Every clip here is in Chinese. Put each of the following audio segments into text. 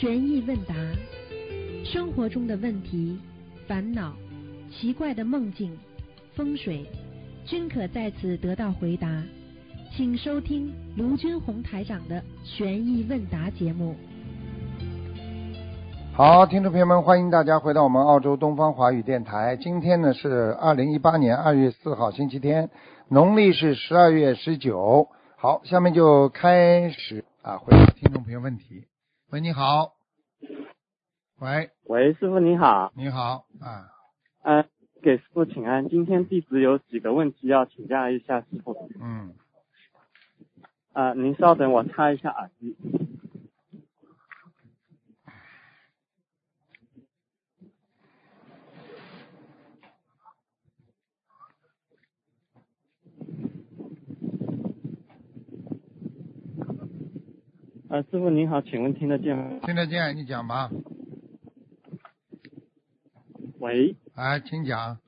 悬疑问答，生活中的问题、烦恼、奇怪的梦境、风水，均可在此得到回答。请收听卢军红台长的悬疑问答节目。好，听众朋友们，欢迎大家回到我们澳洲东方华语电台。今天呢是二零一八年二月四号，星期天，农历是十二月十九。好，下面就开始啊，回答听众朋友问题。喂，你好。喂，喂，师傅你好，你好啊，呃，给师傅请安。今天弟子有几个问题要请教一下师傅。嗯，啊，您稍等，我插一下耳机。呃，师傅您好，请问听得见吗？听得见，你讲吧。喂，哎，请讲。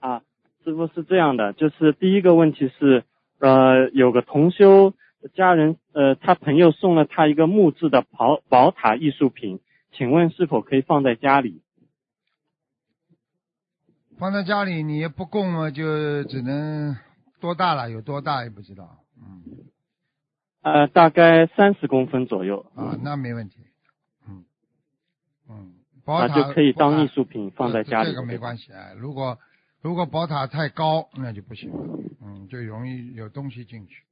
啊，师傅是这样的，就是第一个问题是，呃，有个同修家人，呃，他朋友送了他一个木质的宝宝塔艺术品，请问是否可以放在家里？放在家里你也不供嘛，就只能多大了？有多大也不知道。嗯，呃，大概三十公分左右，啊，那没问题。嗯，嗯，宝啊，塔就可以当艺术品放在家里。这个没关系啊。如果如果宝塔太高，那就不行了。嗯，就容易有东西进去，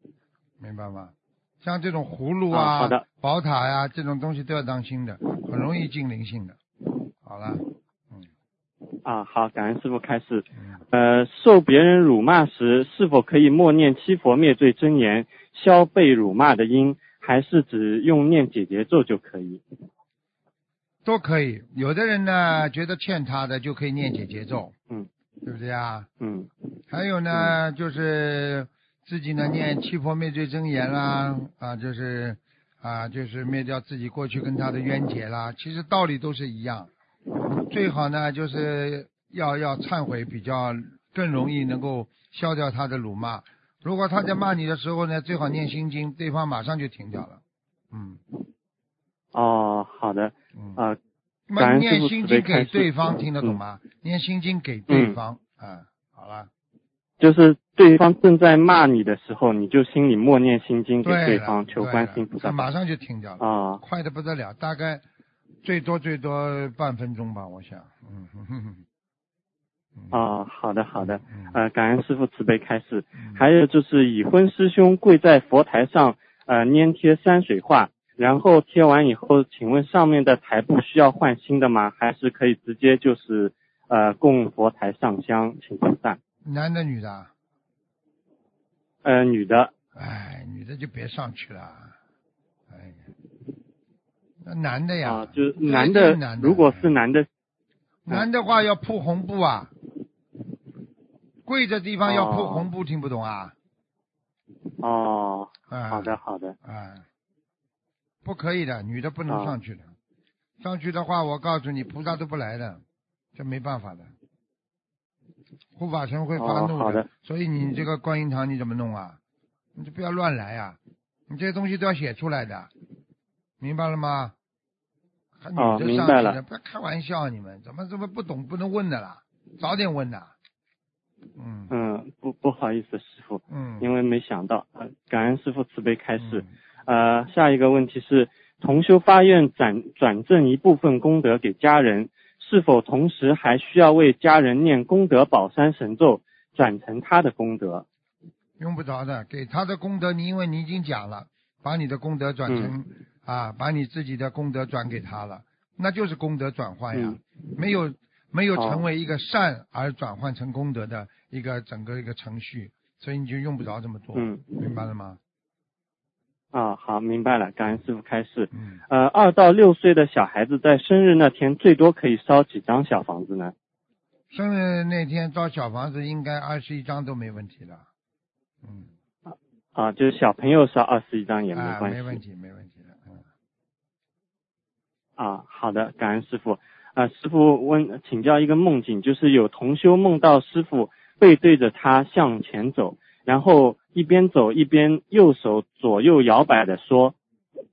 明白吗？像这种葫芦啊好的宝塔呀、这种东西都要当心的，很容易进灵性的。好了，啊，好，感恩师傅开示。嗯，呃，受别人辱骂时，是否可以默念七佛灭罪真言，消被辱骂的因，还是只用念解结咒就可以？都可以。有的人呢，觉得欠他的就可以念解节奏，嗯，对不对啊？嗯还有呢，就是自己呢念七佛灭罪真言啦，啊，就是啊，就是灭掉自己过去跟他的冤结啦。其实道理都是一样，最好呢就是要要忏悔，比较更容易能够消掉他的辱骂。如果他在骂你的时候呢，最好念心经，对方马上就停掉了。嗯哦，好的，嗯。啊、念心经给对方听得懂嗯吗？念心经给对嗯方，啊，好了，就是对方正在骂你的时候，你就心里默念心经给对方，求对了观世音菩萨马上就停掉了，啊。快的不得了，大概最多最多半分钟吧，我想，嗯 哼哼哼，嗯，啊，好的好的，嗯呃，感恩师傅慈悲开示。嗯。还有就是已婚师兄跪在佛台上，呃，粘贴山水画，然后贴完以后，请问上面的台布需要换新的吗？还是可以直接就是呃供佛台上香请菩萨？男的女的啊？呃，女的，哎，女的就别上去了，哎呀，那男的呀，啊，就是男的就是男，的。如果是男的，男的话要铺红布啊，跪的地方要铺哦红布，听不懂啊？哦，啊，好的好的，啊，不可以的，女的不能啊上去的。上去的话，我告诉你，菩萨都不来的，这没办法的。护法神会发怒的所以你这个观音堂你怎么弄啊？你就不要乱来啊！你这些东西都要写出来的，明白了吗？还女哦的明白了上去的，不要开玩笑，你们怎么怎么不懂不能问的啦？早点问呐。嗯。嗯，不不好意思，师傅，嗯，因为没想到，呃，感恩师傅慈悲开示。嗯。呃，下一个问题是，同修发愿转转赠一部分功德给家人，是否同时还需要为家人念功德宝山神咒，转成他的功德？用不着的，给他的功德，你因为你已经讲了，把你的功德转成、嗯。啊，把你自己的功德转给他了，那就是功德转换呀，嗯。没有没有哦成为一个善而转换成功德的一个整个一个程序，所以你就用不着这么做，嗯明白了吗？啊，好，明白了，感恩师傅开示。嗯，呃，二到六岁的小孩子在生日那天最多可以烧几张小房子呢？生日那天烧小房子应该二十一张都没问题了，嗯，啊，就是小朋友烧二十一张也没啊，关系。没问题，没问题的，嗯，啊，好的，感恩师傅。啊，师傅问请教一个梦境，就是有同修梦到师傅背对着他向前走，然后一边走一边右手左右摇摆的说：“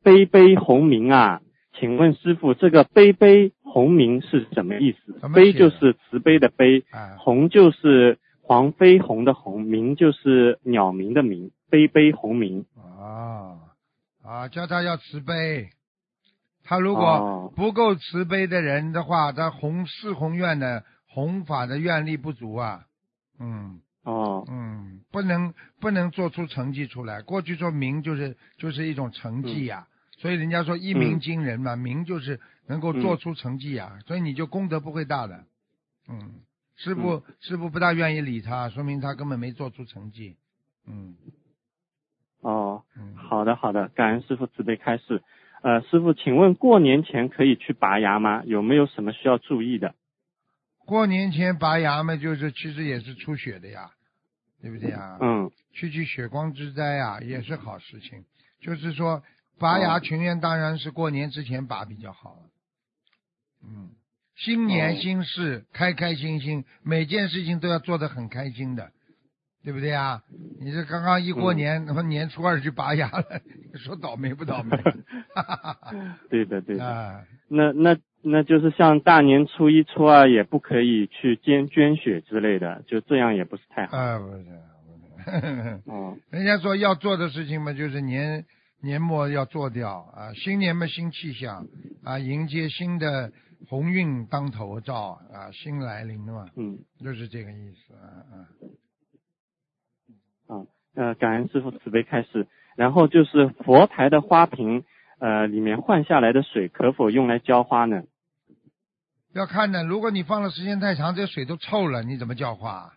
杯杯红明啊，请问师傅，这个悲悲鸿明是什么意思悲就是慈悲的悲，啊，鸿就是黄飞鸿的鸿，鸣就是鸟鸣的鸣，悲悲鸿明。啊啊，叫他要慈悲。他如果哦不够慈悲的人的话，他弘四弘愿的弘法的愿力不足啊。嗯哦嗯，不能不能做出成绩出来。过去说名就是就是一种成绩呀、所以人家说一鸣嗯惊人嘛，名就是能够做出成绩呀、所以你就功德不会大的。嗯，师傅、师傅不大愿意理他，说明他根本没做出成绩。嗯哦，嗯，好的好的，感恩师傅慈悲开示。呃，师傅，请问过年前可以去拔牙吗？有没有什么需要注意的？过年前拔牙嘛，就是其实也是出血的呀，对不对呀？嗯去去血光之灾呀，也是好事情。就是说，拔牙哦群愿当然是过年之前拔比较好。嗯，新年哦新事，开开心心，每件事情都要做得很开心的，对不对呀？你这刚刚一过嗯年，他妈年初二就拔牙了，说倒霉不倒霉？哈哈哈哈对的对的。啊，那那那就是像大年初一、初二也不可以去捐捐血之类的，就这样也不是太好。啊，不是，不是。哦人家说要做的事情嘛，就是年年末要做掉啊，新年嘛新气象啊，迎接新的鸿运当头照啊，新来临了嘛，嗯就是这个意思啊啊。啊呃，感恩师傅慈悲开示。然后就是佛台的花瓶，呃，里面换下来的水可否用来浇花呢？要看的，如果你放的时间太长，这水都臭了，你怎么浇花？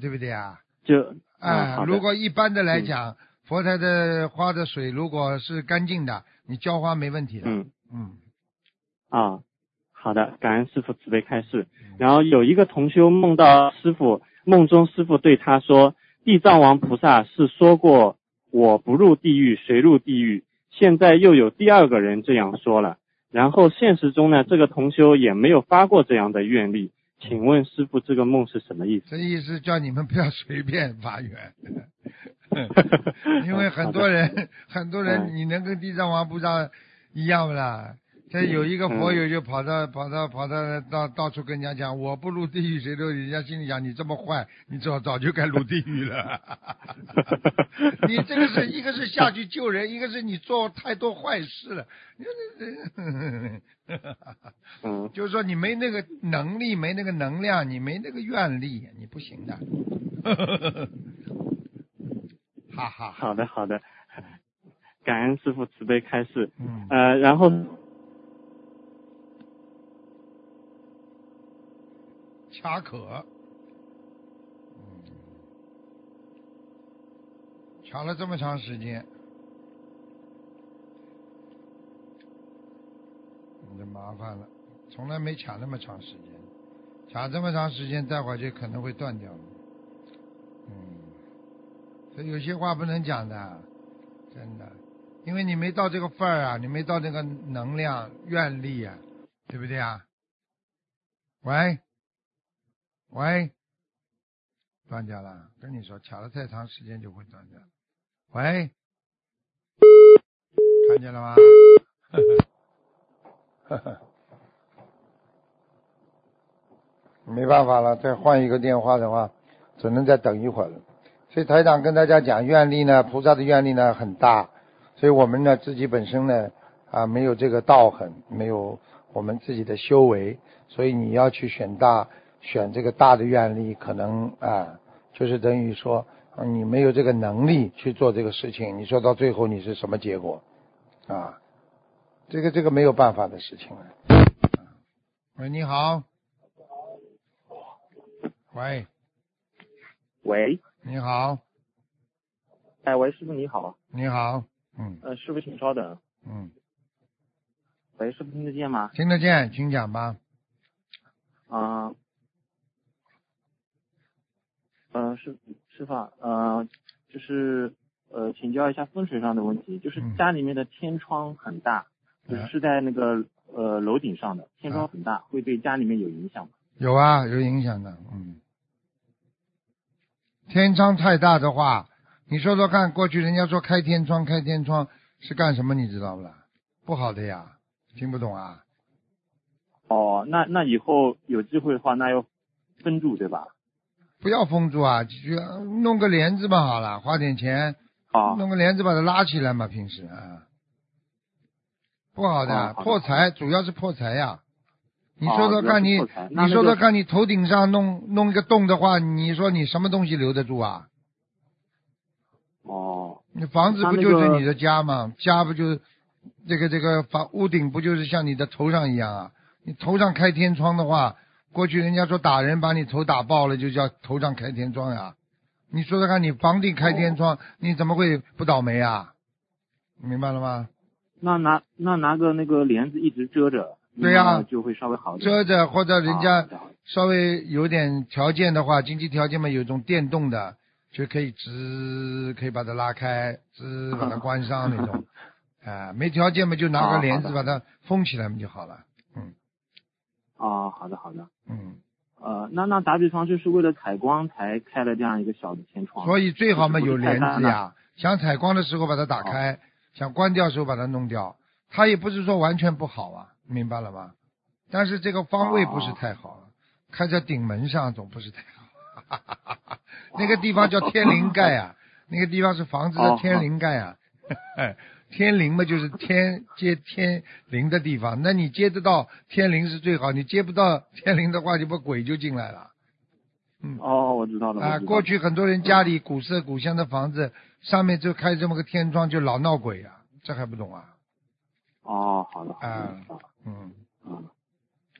对不对啊？就啊、嗯如果一般的来讲，佛台的花的水如果是干净的，你浇花没问题的。嗯嗯啊，好的，感恩师傅慈悲开示。然后有一个同修梦到师傅，梦中师傅对他说，地藏王菩萨是说过我不入地狱谁入地狱，现在又有第二个人这样说了。然后现实中呢，这个同修也没有发过这样的愿力，请问师傅这个梦是什么意思？这意思叫你们不要随便发愿，因为很多人，很多人，嗯你能跟地藏王菩萨一样不啦？这有一个佛友就跑到跑到跑到到到处跟人家讲，我不入地狱谁都，人家心里想你这么坏，你早早就该入地狱了。你这个是一个是下去救人，一个是你做太多坏事了。嗯 就是说你没那个能力，没那个能量，你没那个愿力，你不行的。哈哈哈，好的好的，感恩师傅慈悲开示。嗯，呃，然后卡壳，嗯，卡了这么长时间，你就麻烦了，从来没卡那么长时间，卡这么长时间，待会儿就可能会断掉了。嗯，所以有些话不能讲的，真的，因为你没到这个份儿啊，你没到那个能量、愿力啊，对不对啊？喂，喂，断掉了，跟你说，卡了太长时间就会断掉。喂，看见了吗？呵呵，呵呵没办法了，再换一个电话的话，只能再等一会儿了。所以台长跟大家讲，愿力呢，菩萨的愿力呢很大，所以我们呢自己本身呢啊没有这个道行，没有我们自己的修为，所以你要去选大，选这个大的愿力，可能啊就是等于说啊你没有这个能力去做这个事情，你说到最后你是什么结果啊？这个这个没有办法的事情了。喂，你好。喂，喂，你好，哎，喂，师傅你好，你好，嗯呃，师傅请稍等，嗯，喂，师傅听得见吗？听得见，请讲吧。啊、呃，师师傅啊，呃，就是呃，请教一下风水上的问题，就是嗯家里面的天窗很大，就是嗯是在那个呃楼顶上的，天窗很大，会对家里面有影响吗？有啊，有影响的，嗯。天窗太大的话，你说说看，过去人家说开天窗，开天窗是干什么？你知道不啦？不好的呀，听不懂啊？哦，那那以后有机会的话，那要分住对吧？不要封住啊，就弄个帘子嘛，好了，花点钱啊弄个帘子把它拉起来嘛，平时啊，不好的，破财主要是破财呀。你啊说说看你，你说说看你头顶上弄弄一个洞的话，你说你什么东西留得住啊？哦你房子不就是你的家吗？家不就是这个这个房屋顶不就是像你的头上一样啊？你头上开天窗的话，过去人家说打人把你头打爆了，就叫头上开天窗呀。你说说看，你房顶开天哦窗，你怎么会不倒霉啊？明白了吗？那拿那拿个那个帘子一直遮着，对呀那就会稍微好一点。遮着或者人家稍微有点条件的话，经济条件嘛，有一种电动的，就可以直可以把它拉开，直把它关上那种。啊、没条件嘛，就拿个啊帘子把它封起来嘛就好了。嗯啊，好的好的。嗯，呃，那那打比方就是为了采光才开了这样一个小的天窗。所以最好嘛有帘子呀，想采光的时候把它打开，想关掉的时候把它弄掉。它也不是说完全不好啊，明白了吗？但是这个方位不是太好，开在顶门上总不是太好。哈哈哈那个地方叫天灵盖啊，那个地方是房子的天灵盖啊。天灵嘛，就是天接天灵的地方。那你接得到天灵是最好，你接不到天灵的话，就把鬼就进来了。嗯哦，我知道了。啊，过去很多人家里古色古香的房子，上面就开这么个天窗，就老闹鬼啊，这还不懂啊？哦，好的好的嗯，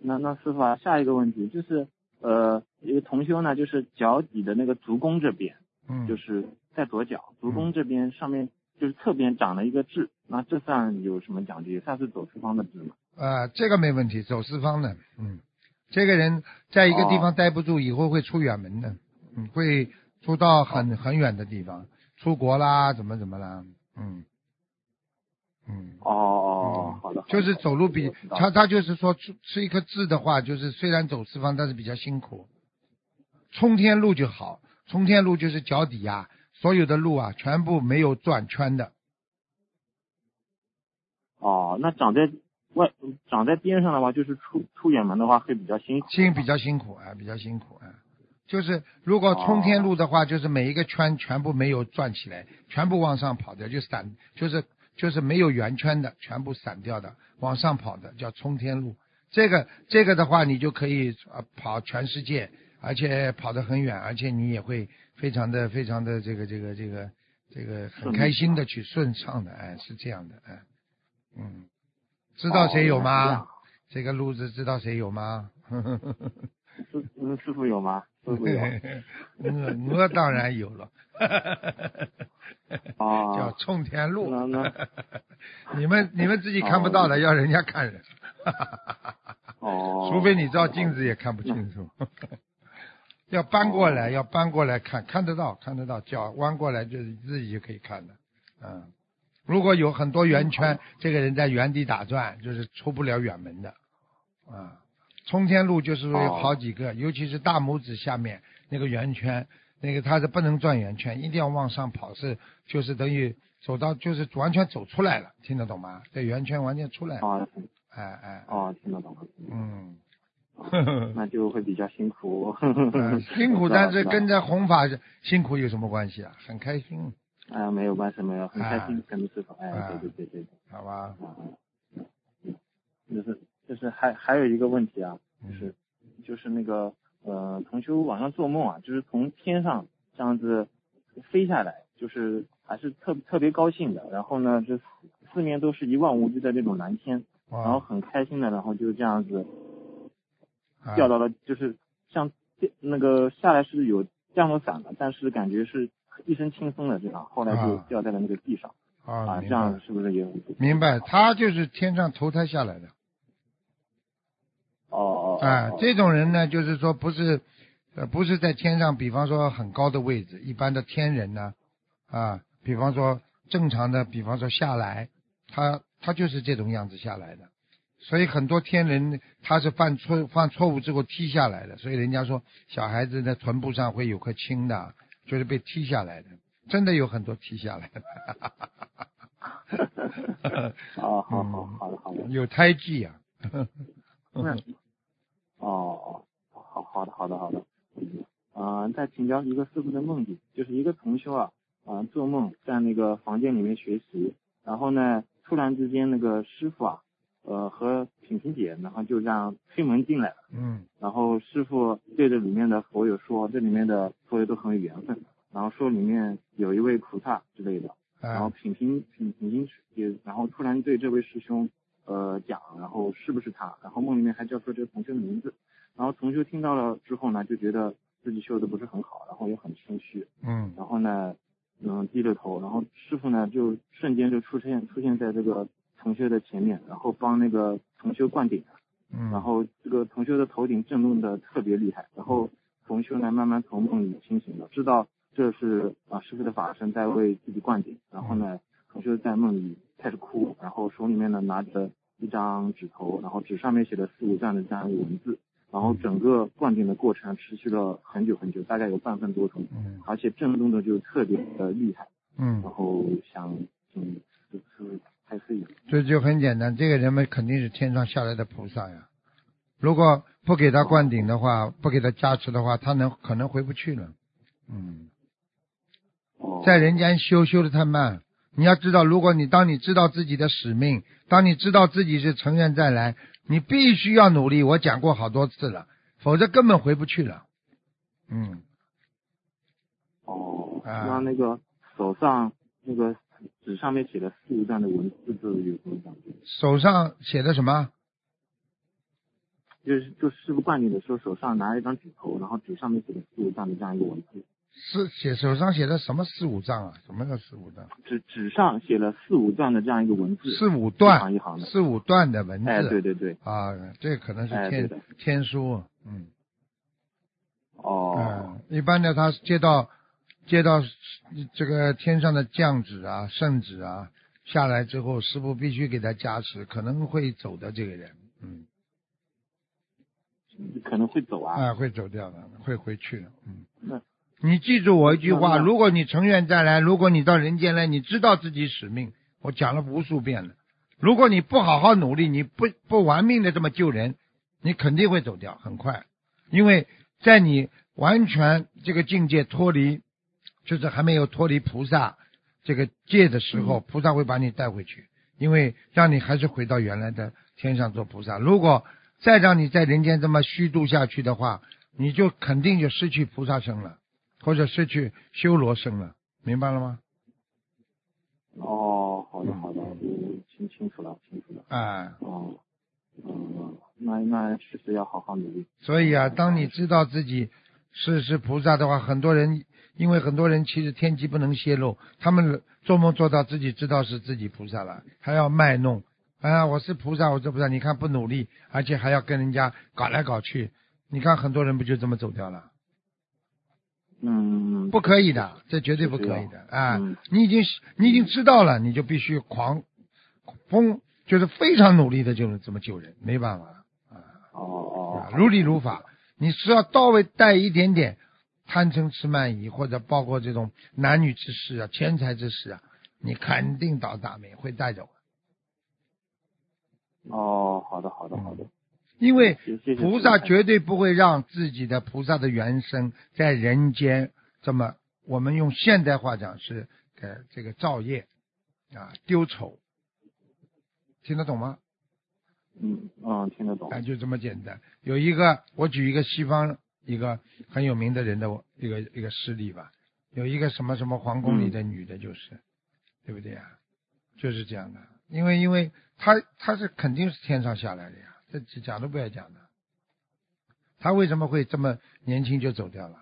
那那师傅啊，下一个问题就是，呃，一个同修呢，就是脚底的那个足弓这边，嗯，就是在左脚足弓这边上面就是侧边长了一个痣，那这算有什么讲究？也算是走四方的痣吗？啊，这个没问题，走四方的，嗯，这个人在一个地方待不住，以后会出远门的，嗯，会出到很很远的地方，出国啦，怎么怎么啦，嗯，嗯。哦哦哦嗯，好的，就是走路比他他就是说吃吃一颗痣的话，就是虽然走四方，但是比较辛苦。冲天路就好，冲天路就是脚底呀、所有的路啊，全部没有转圈的。哦，那长在外长在边上的话，就是出出远门的话会比较辛苦。辛比较辛苦啊，比较辛苦啊。就是如果冲天路的话，就是每一个圈全部没有转起来，全部往上跑的，就散，就是就是没有圆圈的，全部散掉的，往上跑的叫冲天路。这个这个的话，你就可以呃跑全世界，而且跑得很远，而且你也会非常的非常的这个这个这个这个很开心的去顺畅的，哎，是这样的，哎，嗯，知道谁有哦吗？这个路子知道谁有吗？师嗯师傅有吗？师傅有。我我当然有了，哦叫冲天路。你们你们自己看不到的，要人家看人。哦。除非你照镜子也看不清楚。要搬过来，要搬过来看，看得到，看得到，脚弯过来就是自己就可以看的。嗯，如果有很多圆圈，这个人在原地打转，就是出不了远门的。啊，冲天路就是说有好几个，尤其是大拇指下面那个圆圈，那个它是不能转圆圈，一定要往上跑，是就是等于走到就是完全走出来了，听得懂吗？这圆圈完全出来了，哦哎哎，哦，听得懂了。嗯。那就会比较辛苦。嗯 辛苦，但是跟着弘法辛苦有什么关系啊？很开心，啊，没有关系，没有，很开啊心跟着师傅。哎，啊对对对对对。好吧？就是就是还还有一个问题啊，嗯就是就是那个呃，同修晚上做梦啊，就是从天上这样子飞下来，就是还是特特别高兴的。然后呢，这四四面都是一望无际的那种蓝天，然后，很开心的，然后就这样子啊掉到了，就是像那个下来是有降落伞的，但是感觉是一身轻松的这样，后来就啊掉在了那个地上啊，啊，这样是不是也有？明白，他就是天上投胎下来的。哦哦哦啊哦，这种人呢，就是说不是，呃，不是在天上，比方说很高的位置，一般的天人呢，啊，比方说正常的，比方说下来，他他就是这种样子下来的。所以很多天人他是犯错犯错误之后踢下来的，所以人家说小孩子的臀部上会有颗青的，就是被踢下来的，真的有很多踢下来的。哦，好好好的好的。有胎记呀、那哦，好好的好的好的。啊、再请教一个师傅的梦境，就是一个同修啊，啊、做梦在那个房间里面学习，然后呢，突然之间那个师傅啊，呃和品品姐，然后就这样推门进来了，嗯。然后师傅对着里面的佛友说，这里面的佛友都很有缘分，然后说里面有一位菩萨之类的，然后啊品品品品品也，然后突然对这位师兄呃讲，然后是不是他，然后梦里面还叫出这个同学的名字，然后同修听到了之后呢，就觉得自己修的不是很好，然后也很谦虚，嗯。然后呢，嗯低着头，然后师傅呢就瞬间就出现出现在这个同学的前面，然后帮那个同学灌顶，嗯，然后这个同学的头顶震动的特别厉害，然后同学呢慢慢从梦里清醒了，知道这是啊师傅的法身在为自己灌顶，然后呢同学在梦里开始哭，然后手里面呢拿着一张纸头，然后纸上面写的四五段的这样一个文字，然后整个灌顶的过程持续了很久很久，大概有半分多钟，嗯。而且震动的就特别的厉害，嗯。然，后想请就是开示一下。这就很简单，这个人们肯定是天上下来的菩萨呀。如果不给他灌顶的话，不给他加持的话，他能可能回不去了。嗯，哦，在人间修修的太慢。你要知道，如果你当你知道自己的使命，当你知道自己是成愿再来，你必须要努力。我讲过好多次了，否则根本回不去了。嗯，哦，啊那那个手上那个纸上面写的四五段的文字字有什么感觉？手上写的什么？就是就师傅灌顶的时候，手上拿了一张纸头，然后纸上面写的四五段的这样一个文字，是写手上写的什么四五丈啊？什么叫四五丈？纸纸上写了四五段的这样一个文字，四五一行段一行的。四五段的文字。哎，对对对，啊，这可能是天、哎天书，嗯，哦，嗯，一般的他接到接到这个天上的降旨啊、圣旨啊下来之后，师傅必须给他加持，可能会走的这个人，嗯，可能会走啊。啊，会走掉的，会回去的，嗯。那你记住我一句话：如果你成愿再来，如果你到人间来，你知道自己使命，我讲了无数遍了。如果你不好好努力，你不不玩命的这么救人，你肯定会走掉，很快。因为在你完全这个境界脱离，就是还没有脱离菩萨这个界的时候，菩萨会把你带回去，因为让你还是回到原来的天上做菩萨。如果再让你在人间这么虚度下去的话，你就肯定就失去菩萨身了。或者失去修罗身了，明白了吗？哦，好的好的，听清清楚了清楚了。哎，哦，嗯，那那确实要好好努力。所以啊，当你知道自己是是菩萨的话，很多人因为很多人其实天机不能泄露，他们做梦做到自己知道是自己菩萨了，还要卖弄，啊，我是菩萨，我是菩萨，你看不努力，而且还要跟人家搞来搞去，你看很多人不就这么走掉了？嗯，不可以的，这绝对不可以的啊！嗯你已经你已经知道了，你就必须狂疯，就是非常努力的就能这么救人，没办法啊哦哦啊，，如理如法。你只要稍微带一点点贪嗔痴慢疑，或者包括这种男女之事啊、钱财之事啊，你肯定倒大霉，会带走。哦，好的好的好的。因为菩萨绝对不会让自己的菩萨的原生在人间这么，我们用现代话讲是呃这个造业啊丢丑，听得懂吗？嗯嗯，听得懂。啊，就这么简单。有一个，我举一个西方一个很有名的人的一个一个事例吧，有一个什么什么皇宫里的女的，就是，对不对呀？就是这样的，因为因为她她是肯定是天上下来的呀，这这讲都不要讲的。她为什么会这么年轻就走掉了？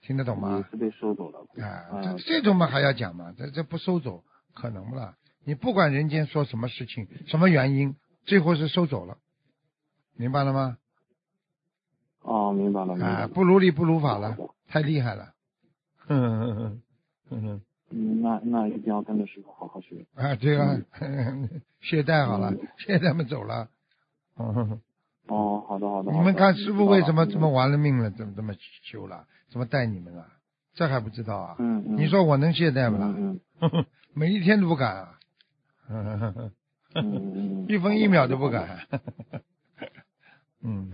听得懂吗？是被收走了。啊，嗯这这种嘛还要讲嘛？这这不收走可能不啦？你不管人间说什么事情，什么原因，最后是收走了，明白了吗？哦，明白了明白啊，不如理不如法了，太厉害了。嗯嗯嗯嗯嗯嗯，那那一定要跟着师傅好好学。啊，对啊，懈怠好了，懈怠们走了。嗯，哦，好的好的。你们看师傅为什么这么晚？玩了命了，怎么这么修了，怎么带你们啊？这还不知道啊？嗯嗯。你说我能懈怠不啦？嗯嗯 每一天都不敢啊，嗯嗯一分一秒都不敢。嗯，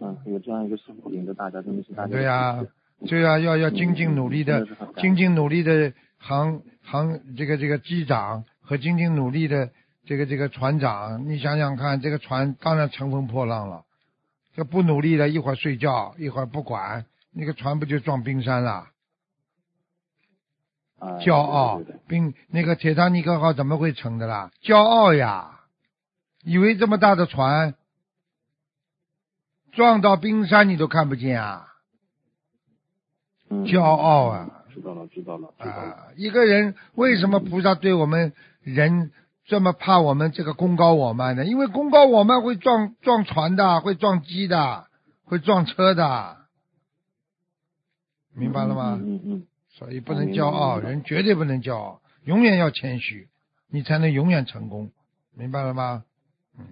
嗯，有这样一个师傅领着大家，真的是大家对呀、对呀、要要精进努力的精进努力的航航这个这个机长和精进努力的这个这个船长，你想想看，这个船当然乘风破浪了。这不努力的，一会儿睡觉，一会儿不管，那个船不就撞冰山了？啊骄傲冰那个铁达尼克号怎么会沉的啦？骄傲呀，以为这么大的船撞到冰山你都看不见啊！嗯骄傲啊！知道了，知道了，知道了。啊，一个人为什么菩萨对我们人这么怕我们这个功高我慢呢？因为功高我慢会撞撞船的，会撞机的，会撞车的，明白了吗？嗯嗯嗯所以不能骄傲，人绝对不能骄傲，永远要谦虚，你才能永远成功，明白了吗？嗯，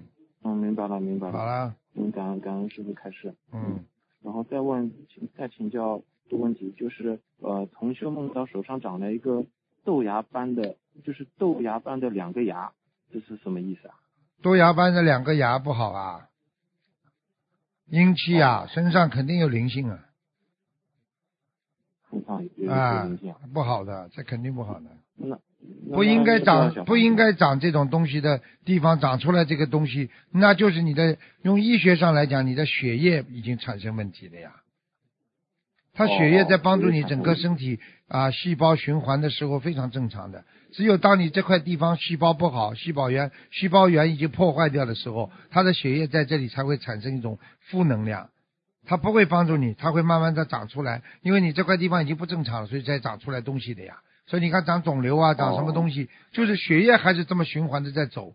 嗯，明白了，明白了。好了，嗯，感恩感恩师傅开始。嗯，然后再问，请再请教的问题就是，呃，同修梦到手上长了一个豆芽般的，就是豆芽般的两个牙，这是什么意思啊？豆芽般的两个牙不好啊，阴气啊，身上肯定有灵性啊，身上有灵性啊。，不好的，这肯定不好的。那那不应该长，不应该长这种东西的地方长出来这个东西，那就是你的用医学上来讲，你的血液已经产生问题了呀。它血液在帮助你整个身体啊细胞循环的时候非常正常的。只有当你这块地方细胞不好，细胞源细胞源已经破坏掉的时候，它的血液在这里才会产生一种负能量。它不会帮助你，它会慢慢的长出来，因为你这块地方已经不正常了，所以才长出来东西的呀。所以你看长肿瘤啊，长什么东西，就是血液还是这么循环的在走。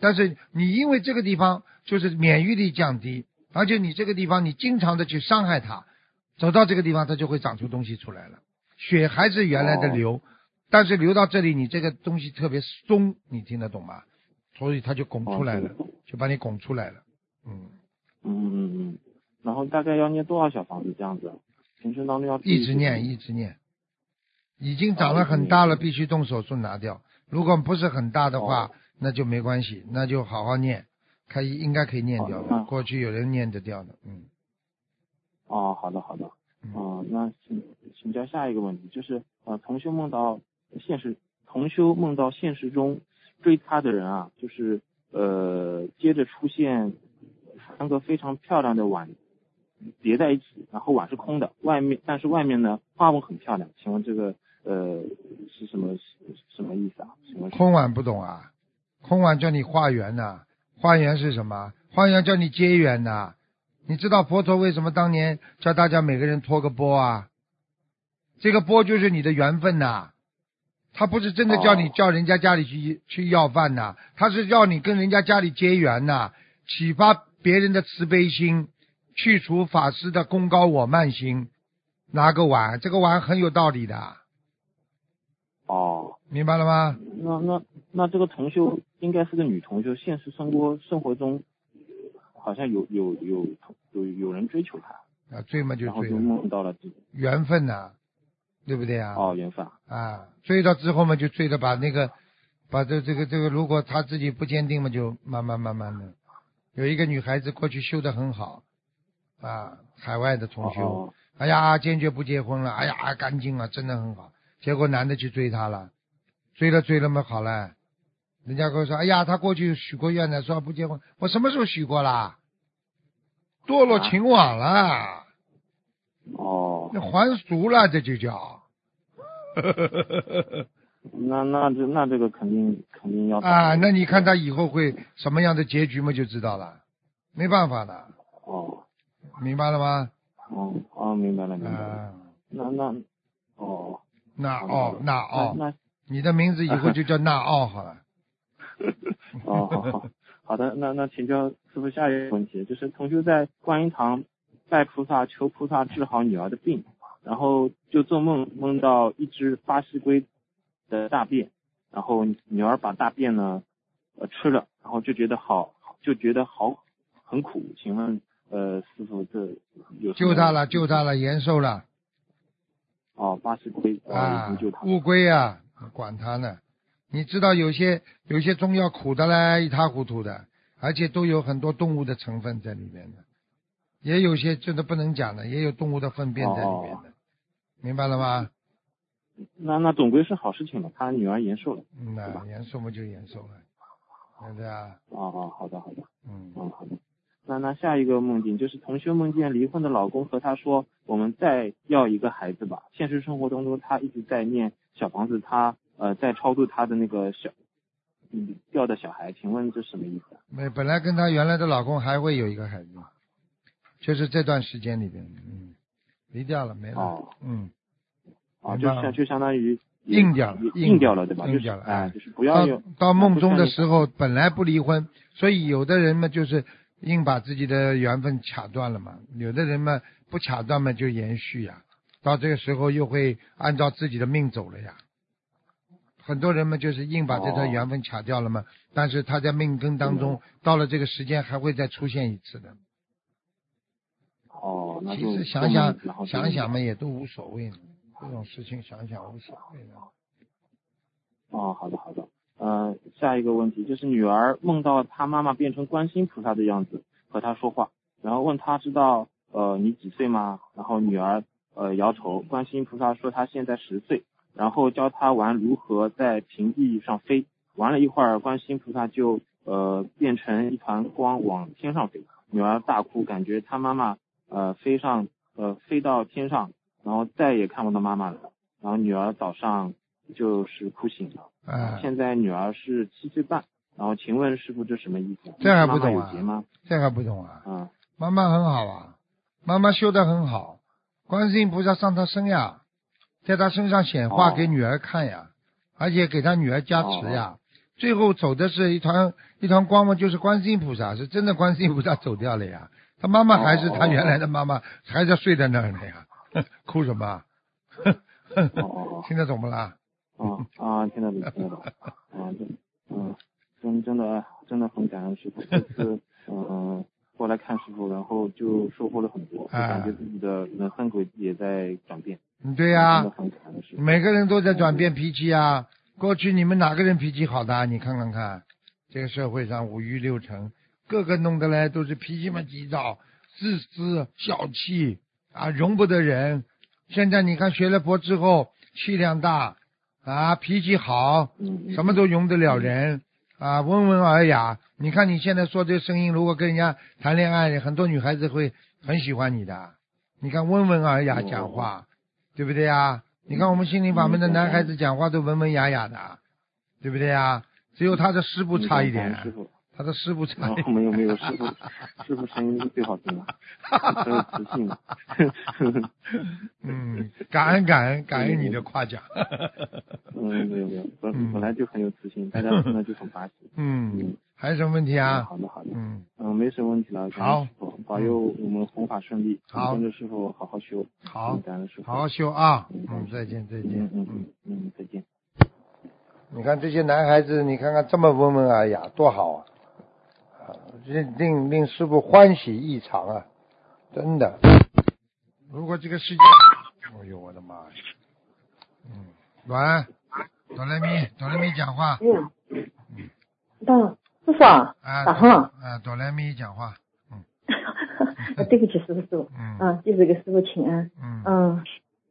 但是你因为这个地方就是免疫力降低，而且你这个地方你经常的去伤害它，走到这个地方它就会长出东西出来了。血还是原来的流，但是流到这里你这个东西特别松，你听得懂吗？所以它就拱出来了，就把你拱出来了。嗯，嗯嗯嗯，然后大概要念多少小房子这样子？平时当中要一直念，一直念，已经长得很大了，必须动手术拿掉。如果不是很大的话，那就没关系，那就好好念，可以应该可以念掉的。过去有人念得掉的，嗯。哦，好的好的。嗯哦、那请请教下一个问题，就是呃，同修梦到现实，同修梦到现实中追他的人啊，就是呃，接着出现三个非常漂亮的碗叠在一起，然后碗是空的，外面但是外面呢花纹很漂亮，请问这个呃是什么什么意思啊？什么空碗不懂啊？空碗叫你化缘呐、化缘是什么？化缘叫你结缘呐、你知道佛陀为什么当年叫大家每个人托个钵啊？这个钵就是你的缘分呐、他不是真的叫你哦叫人家家里去去要饭呐、他是要你跟人家家里结缘呐、启发别人的慈悲心，去除法师的功高我慢心。拿个碗，这个碗很有道理的，哦，明白了吗？那那那这个同修应该是个女同修，现实生活生活中好像有有有有有人追求她，啊，追嘛就然后就追到了这缘分呐、对不对啊？哦缘分啊，啊，追到之后嘛，就追着把那个，把这这个这个，如果他自己不坚定嘛，就慢慢慢慢的。有一个女孩子过去修的很好，啊，海外的同修，哦哎呀，坚决不结婚了，哎呀，干净啊，真的很好。结果男的去追她了，追了追了嘛，好了，人家跟我说，哎呀，他过去许过愿的，说不结婚，我什么时候许过啦？堕落情网了，哦，那还俗了，这就叫。那那这那这个肯定肯定要啊，那你看他以后会什么样的结局嘛，就知道了。没办法的，哦。明白了吗？哦哦明白了明白了，啊，那那哦那好的奥那那奥，那你的名字以后就叫那奥好了。哦，好好好的，那那请教师傅下一个问题，就是同修在观音堂拜菩萨，求菩萨治好女儿的病，然后就做梦梦到一只巴西龟的大便，然后女儿把大便呢呃吃了，然后就觉得好，就觉得好很苦，请问呃师傅这有救他了，救他了，延寿了哦，巴西龟啊乌龟啊，管它呢。你知道有些有些中药苦的嘞，一塌糊涂的，而且都有很多动物的成分在里面的，也有些真的不能讲的，也有动物的粪便在里面的，明白了吗？那那总归是好事情嘛，他女儿延寿了。嗯呐对吧，延寿嘛就延寿了，对不对啊？哦哦，好的好的，嗯，嗯好的。那那下一个梦境就是同学梦见离婚的老公和她说，我们再要一个孩子吧。现实生活当中，她一直在念小房子，她呃在超度她的那个小嗯掉的小孩，请问这什么意思啊？没，本来跟她原来的老公还会有一个孩子，就是这段时间里边，嗯，离掉了，没了，哦嗯。啊，就像就相当于硬掉了硬硬掉了，对吧？硬掉了就是哎，哎就是不要到到梦中的时候，本来不离婚，所以有的人嘛就是硬把自己的缘分卡断了嘛，有的人嘛不卡断嘛就延续呀，到这个时候又会按照自己的命走了呀。很多人嘛就是硬把这段哦缘分卡掉了嘛，但是他在命根当中到了这个时间还会再出现一次的。哦，那其就实想想想想嘛也都无所谓的，这种事情想想无所谓的。哦，好的好的。呃，下一个问题就是女儿梦到她妈妈变成观世音菩萨的样子和她说话，然后问她知道呃你几岁吗？然后女儿呃摇头，观世音菩萨说她现在十岁，然后教她玩如何在平地上飞。玩了一会儿，观世音菩萨就呃变成一团光往天上飞，女儿大哭，感觉她妈妈呃飞上呃飞到天上，然后再也看不到妈妈了。然后女儿早上就是哭醒了。哎，现在女儿是七岁半，然后请问师傅这什么意思？这还不懂啊妈妈有劫吗？这还不懂啊？嗯，妈妈很好啊，妈妈修得很好，观世音菩萨上她身呀，在她身上显化哦给女儿看呀，而且给她女儿加持呀。最后走的是一团一团光嘛，就是观世音菩萨，是真的观世音菩萨走掉了呀。她妈妈还是她原来的妈妈，还在睡在那儿呢呀，哭什么？哦哦哦听得懂不啦？哦啊，听得懂听得懂，啊真嗯真真的真的很感恩师傅，这次嗯嗯过来看师傅，然后就收获了很多，就哎感觉自己的人生轨迹也在转变，嗯，对呀。每个人都在转变脾气啊。过去你们哪个人脾气好的啊？你看看看，这个社会上五欲六尘，个个弄得来都是脾气嘛急躁、自私、小气啊，容不得人。现在你看学了佛之后，气量大啊，脾气好，嗯什么都容得了人啊，温文尔雅。你看你现在说这声音，如果跟人家谈恋爱，很多女孩子会很喜欢你的。你看温文尔雅讲话，对不对呀？你看我们心灵法门的男孩子讲话都文文雅雅的，对不对呀？只有他的师傅差一点，师傅。他的师傅差一哦，点。没有没有，师傅 师傅声音是最好听的，很有磁性的。嗯，感恩感恩感恩你的夸奖。嗯，没有没有，嗯本本来就很有磁性，大家听了就很巴适。嗯，还有什么问题啊？好的好的，嗯，嗯，没什么问题了。好保佑我们弘法顺利，好跟着师傅好好修。好嗯，感恩师傅。好好修啊。嗯，再见再见嗯。嗯嗯嗯，嗯，再见。你看这些男孩子，你看看这么温文尔雅，多好啊！啊，令令令师傅欢喜异常啊，真的。如果这个世界，哎呦我的妈呀！嗯，喂，哆来咪，哆来咪讲话，嗯，大师傅啊，啊，打哈，啊，哆来咪讲话，嗯对不起，师傅师傅，嗯啊，弟子给师傅请安，嗯，嗯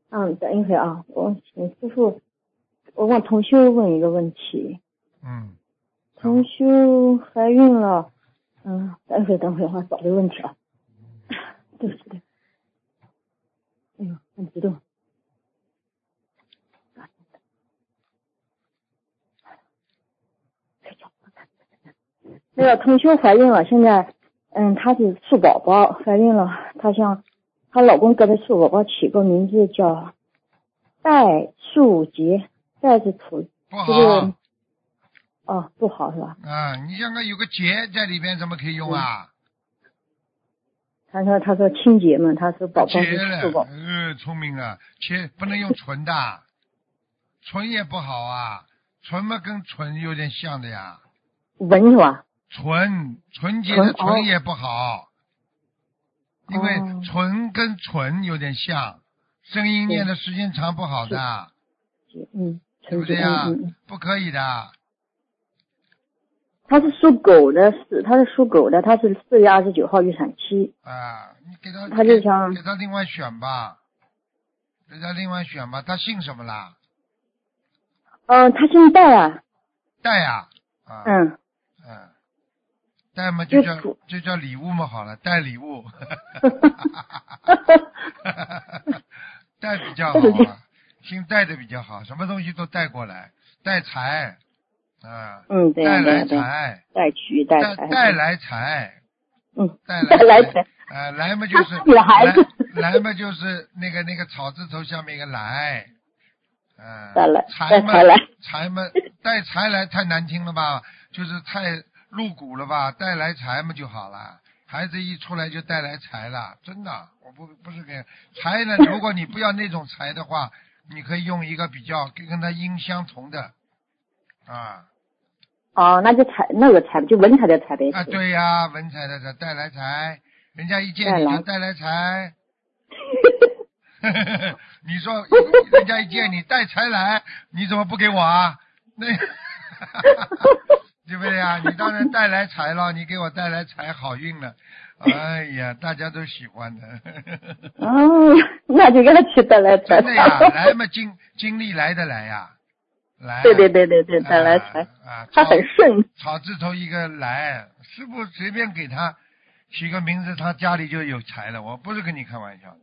嗯，等一会啊，我请师傅，我问同修问一个问题，嗯，同修怀孕了，嗯，等会儿等会儿，我找这个问题啊，对不起对。不起，哎呦，很激动。那个同学怀孕了，现在，嗯，她是树宝宝，怀孕了，她想，她老公给她树宝宝起个名字叫戴树杰，戴是土，不这个好，哦，不好是吧？啊，你像个有个结在里边，怎么可以用啊？他说，他说清洁嘛，他说宝宝结是了树宝，，呃，聪明啊，切不能用纯的，纯也不好啊，纯嘛跟纯有点像的呀，文是吧？纯纯洁的纯也不好，因为哦。纯跟纯有点像，声音念的时间长不好的，嗯，对不春节对呀嗯嗯，？不可以的。他是属狗的，是他是属狗的，他是四月二十九号预产期。啊，你给他，他就想给他另外选吧，给他另外选吧。他姓什么啦？嗯、他姓戴啊，戴呀，啊，嗯，嗯，戴嘛就叫就就叫礼物嘛，好了，带礼物，带比较好 姓戴的比较好，什么东西都带过来，带财，啊，嗯，对带来财，带取带带财，带来财，嗯，带带来财。财，呃，来嘛就是女孩子。来来嘛就是那个那个草字头下面一个来，嗯、财嘛财嘛带财来太难听了吧，就是太露骨了吧，带来财嘛就好了。孩子一出来就带来财了，真的，我不不是给财呢。如果你不要那种财的话，你可以用一个比较跟跟它音相同的，啊哦，那就财那个财就文财的财呗。啊，对呀、文财的财带来财，人家一见带来你就带来财。你说人家一见你带财来，你怎么不给我啊？那 对不对呀？你当然带来财了，你给我带来财，好运了。哎呀，大家都喜欢的。哦，那就给他取带来财。真的呀，来嘛，经经历来的来呀，来。对对对对对，带来财，啊，他很顺。草字头一个来，师傅随便给他起个名字，他家里就有财了。我不是跟你开玩笑的。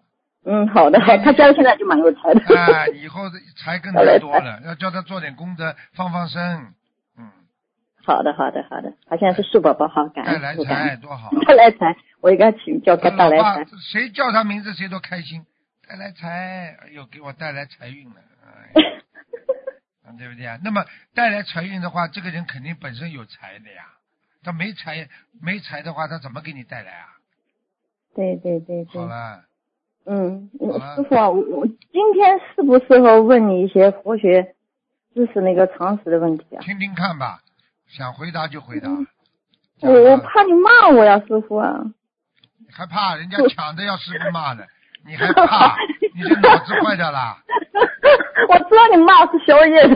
嗯，好的好，他家现在就蛮有财的。啊，以后的财更多了，要叫他做点功德，放放生，嗯，好的好的好的，他现在是树宝宝，好，感带来恩感恩。财多好。带来财，我也给他起叫他带来财。谁叫他名字谁都开心，带来财，哎呦，给我带来财运了，哎 对不对啊？那么带来财运的话，这个人肯定本身有财的呀。他没财没财的话，他怎么给你带来啊？对对对对好。了，嗯，师傅啊，我我今天适不适合问你一些佛学知识那个常识的问题啊？听听看吧，想回答就回答。我我怕你骂我呀，师傅啊。还怕人家抢着要师傅骂呢，你还怕？你是脑子坏掉啦？我知道你骂是小野的。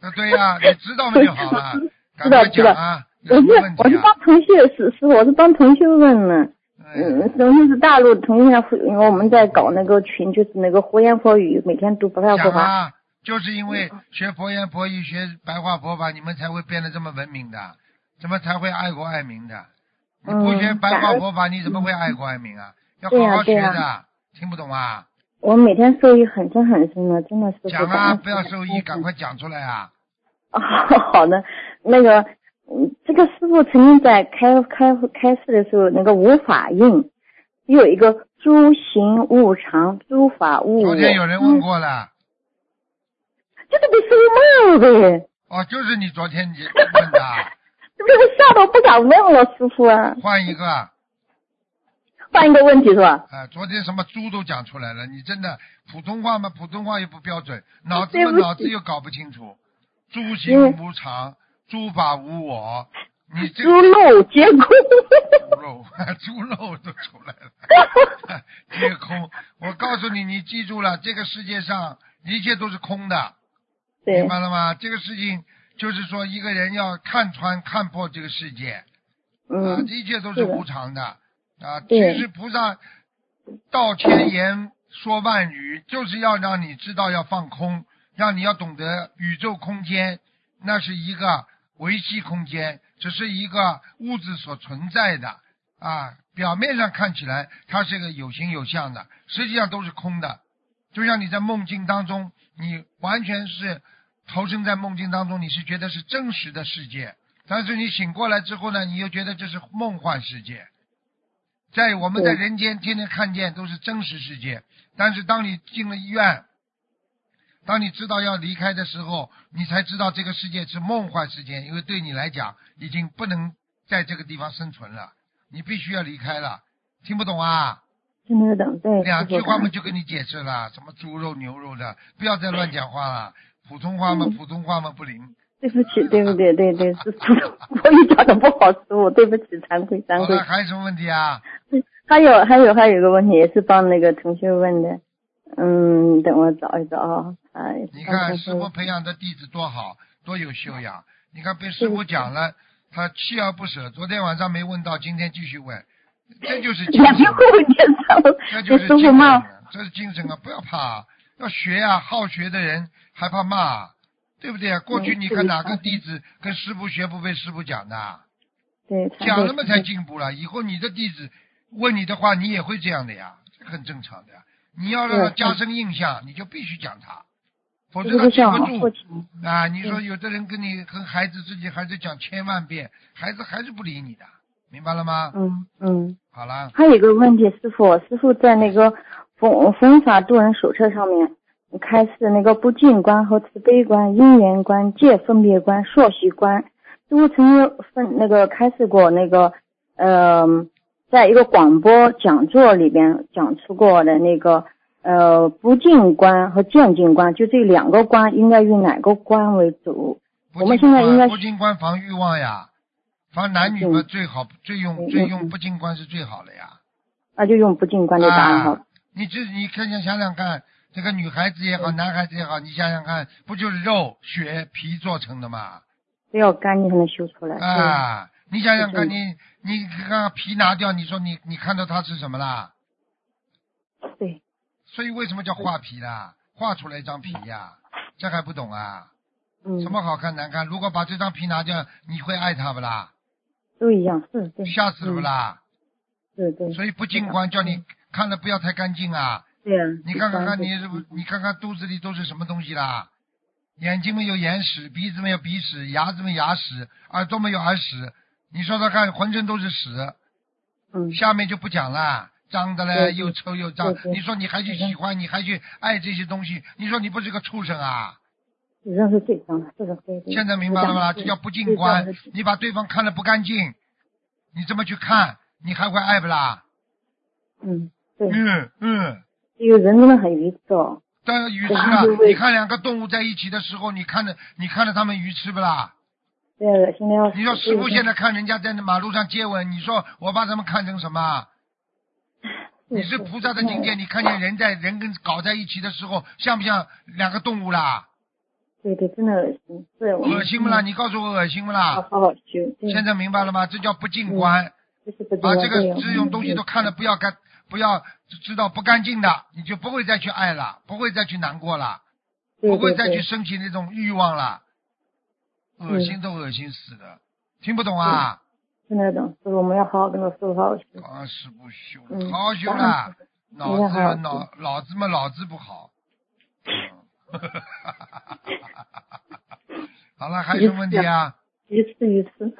啊，对呀、你知道嘛就好了，赶知道快讲啊，我是我是？帮同学是是我是帮同学问呢。哎嗯，同学是大陆的同学，因为我们在搞那个群，就是那个活言佛语，每天读白话佛法。讲啊，就是因为学佛言佛语、学白话佛法，你们才会变得这么文明的，怎么才会爱国爱民的？你不学嗯白话佛法，你怎么会爱国爱民啊？要好好学的，听不懂啊？我每天受益很深很深的，真的是讲啊，不要受益，嗯赶快讲出来啊！啊，好的，那个，嗯，这个师傅曾经在开开开示的时候，那个无法印有一个诸行无常，诸法无我。昨天有人问嗯，过了，就是被师傅骂了呗，哦，就是你昨天你问的啊，这不是吓得我不敢问了，师傅啊。换一个。换一个问题是吧？啊，昨天什么猪都讲出来了，你真的普通话嘛？普通话又不标准，脑子嘛脑子又搞不清楚，诸因行为无常，诸法无我，你这猪肉皆空。猪肉，猪肉都出来了，皆空。我告诉你，你记住了，这个世界上一切都是空的，对明白了吗？这个事情就是说，一个人要看穿、看破这个世界，啊，嗯，一切都是无常的啊。其实菩萨道千言说万语，就是要让你知道要放空，让你要懂得宇宙空间，那是一个维系空间，只是一个物质所存在的啊。表面上看起来它是个有形有相的，实际上都是空的。就像你在梦境当中，你完全是投身在梦境当中，你是觉得是真实的世界，但是你醒过来之后呢，你又觉得这是梦幻世界。在我们在人间天天看见都是真实世界，但是当你进了医院，当你知道要离开的时候，你才知道这个世界是梦幻世界，因为对你来讲已经不能在这个地方生存了，你必须要离开了。听不懂啊？听得懂，对。两句话嘛就跟你解释了，什么猪肉牛肉的，不要再乱讲话了。普通话嘛，嗯普通话嘛不灵。对不起，对不对？对对，是师傅，我语讲的不好，师傅，对不起，惭愧惭愧，。还有什么问题啊？还有还有还有一个问题，也是帮那个同学问的，嗯，等我找一找啊。哎，你看师傅培养的弟子多好，多有修养。你看被师傅讲了，他锲而不舍。昨天晚上没问到，今天继续问，这就是精神，这就是精神，这是精神啊！不要怕，要学呀。好学的人还怕骂，对不对啊？过去你看哪个弟子跟师傅学不被师傅讲的？对，讲了嘛才进步了。以后你的弟子问你的话，你也会这样的呀，这很正常的呀。你要让他加深印象，你就必须讲他。否则他记不住啊！你说有的人跟你跟孩子自己孩子讲千万遍，孩子还是不理你的，明白了吗？嗯嗯。好了。还有一个问题，师傅，师傅在那个风风法度人手册上面开示那个不净观和慈悲观、因缘观、界分别观、硕习观，师傅曾经分那个开示过那个呃，在一个广播讲座里边讲出过的那个。呃，不净观和见净观，就这两个观，应该用哪个观为主？我们现在应该不净观防欲望呀，防男女嘛最好，最用最用不净观是最好的呀。那就用不净观的答案好。你这你看想想想看，这个女孩子也好，男孩子也好，你想想看，不就是肉血皮做成的吗？都要干净才能修出来。啊，你想想看，你你看看皮拿掉，你说你你看到它是什么啦？对。所以为什么叫画皮啦？画出来一张皮呀，这还不懂啊？嗯。什么好看难看？如果把这张皮拿掉，你会爱他不啦？都一样，是对。吓死了不啦？对对。所以不净观叫你看了不要太干净啊。对啊。你看看看，你你看看肚子里都是什么东西啦？眼睛没有眼屎，鼻子没有鼻屎，牙子没有牙屎，耳朵没有耳屎，你说说看，浑身都是屎。嗯。下面就不讲了。脏的嘞，又臭又脏。你说你还去喜欢，你还去爱这些东西？你说你不是个畜生啊？人是最脏的，这个对。现在明白了吧？这叫不净观。你把对方看得不干净，你这么去看，你还会爱不啦？嗯，对。嗯嗯。这个人真的很愚痴哦。当然愚痴啊！你看两个动物在一起的时候，你看着你看着他们愚痴不啦？对，恶心的要。你说师傅现在看人家在那马路上接吻，你说我把他们看成什么？你是菩萨的境界，你看见人在人跟搞在一起的时候，像不像两个动物啦？对对，真的恶心，是。恶心不啦？你告诉我恶心不啦？好好修。现在明白了吗？这叫不净观。把这个这种东西都看了，不要干，不要知道不干净的，你就不会再去爱了，不会再去难过了，不会再去升起那种欲望了。恶心都恶心死了，听不懂啊？听得懂，所以我们要好好跟他说好好修。当时不修，好好修了，脑子脑脑子嘛脑子不好。好了，还有什么问题啊？一次一次。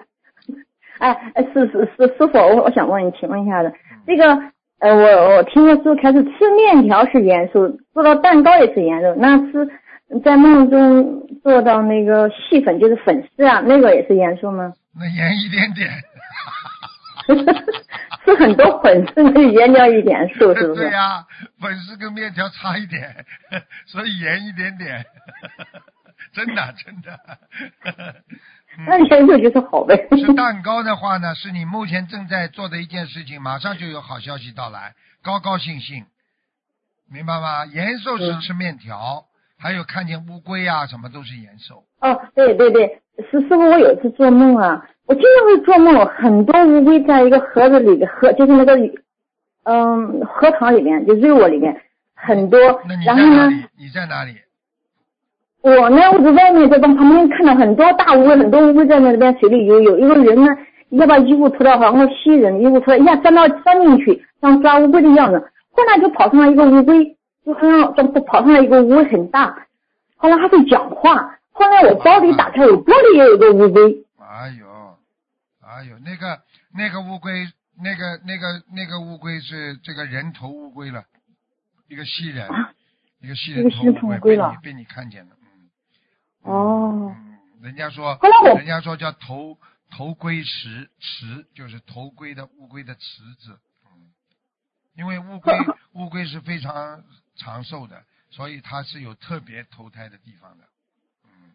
哎哎，是是是师傅，我我想问你，请问一下子，这个呃，我我听说说开始吃面条是元素，做到蛋糕也是元素，那是在梦中做到那个细粉就是粉丝啊，那个也是元素吗？那盐一点点。是很多粉丝的盐掉一点，是不是？对呀，粉丝跟面条差一点，所以盐一点点，真 的真的。那盐素就是好呗。吃蛋糕的话呢，是你目前正在做的一件事情，马上就有好消息到来，高高兴兴，明白吗？延寿是吃面条，还有看见乌龟啊，什么都是延寿。哦，对对对，师师傅，我有一次做梦啊。我经常会做梦，很多乌龟在一个盒子里，盒就是那个，嗯，荷塘里面，就瑞沃里面，很多。那你在哪里？你在哪里？我呢，我在外面，在旁边看到很多大乌龟，很多乌龟在那边水里游。有一个人呢，要把衣服脱掉，好像吸人，衣服脱，一下钻到钻进去，像抓乌龟的样子。后来就跑上来一个乌龟，就好像就跑上来一个乌龟很大，后来还会讲话。后来我包里打开，我包里也有个乌龟。哎呦！哎呦，那个那个乌龟，那个那个那个乌龟是这个人头乌龟了，一个西人，一个西人头乌龟被你被你看见了，嗯。哦。嗯，人家说，人家说叫头头龟池池，就是头龟的乌龟的池子，嗯。因为乌龟乌龟是非常长寿的，所以它是有特别投胎的地方的，嗯。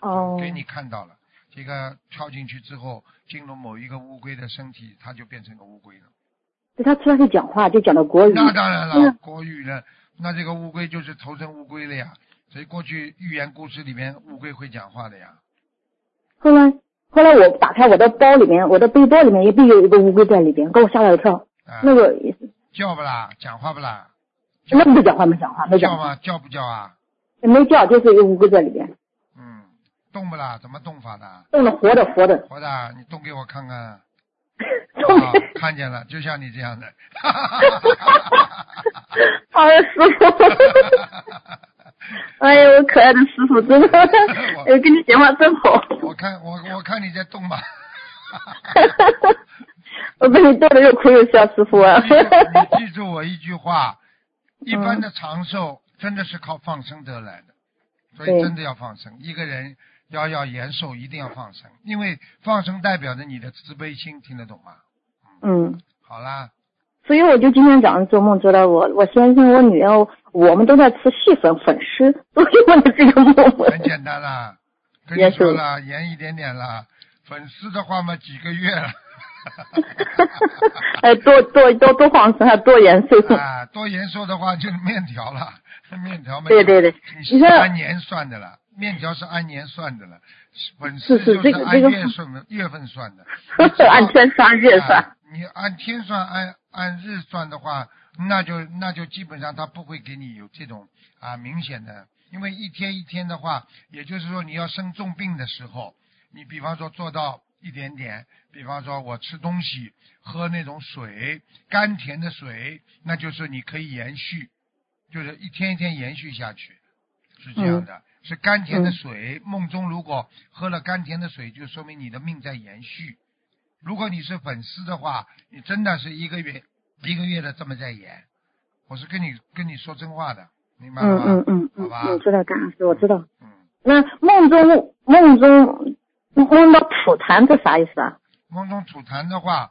哦。给你看到了。这个跳进去之后，进入某一个乌龟的身体，它就变成个乌龟了。对，它出来就讲话，就讲到国语。那当然了，国语了，那这个乌龟就是投生乌龟了呀。所以过去寓言故事里面乌龟会讲话的呀。后来后来我打开我的包里面，我的背包里面一定有一个乌龟在里边，给我吓了一跳。啊，那个，叫不啦？讲话不啦？那不讲话，没讲话，没讲话，叫吗？叫不叫啊？没叫，就是一个乌龟在里边，嗯，动不啦？怎么动法的？动的活的活的，活的，你动给我看看。看见了，就像你这样的。哈哈哈哈哈！哎师傅，哎呦，我可爱的师傅，真的，我，跟你讲话真好。我看我我看你在动吧。我被你逗得又哭又笑，师傅啊。你记住我一句话，一般的长寿真的是靠放生得来的，所以真的要放生。一个人要要延寿，一定要放生，因为放生代表着你的慈悲心，听得懂吗？嗯，好啦，所以我就今天早上做梦做到我我先生我女儿我们都在吃细粉粉丝，都是为了这个梦。很简单啦，跟你说了，延一点点啦。粉丝的话嘛，几个月了。哎，多多多多放生，还多延寿。啊，多延寿的话就是面条了，面条嘛，对对对，你是按年算的了，面条是按年算的了，粉丝是是就是按这个这个月份算的。按天算，按月算啊。你按天算，按按日算的话，那就那就基本上他不会给你有这种啊明显的，因为一天一天的话，也就是说你要生重病的时候，你比方说做到一点点，比方说我吃东西喝那种水，甘甜的水，那就是你可以延续，就是一天一天延续下去，是这样的。是甘甜的水，梦中如果喝了甘甜的水，就说明你的命在延续。如果你是粉丝的话，你真的是一个月一个月的这么在演，我是跟你跟你说真话的，明白吗？嗯嗯嗯，好吧我知道，感恩师，我知道。嗯，那梦中梦中梦到吐痰，这啥意思啊？梦中吐痰的话，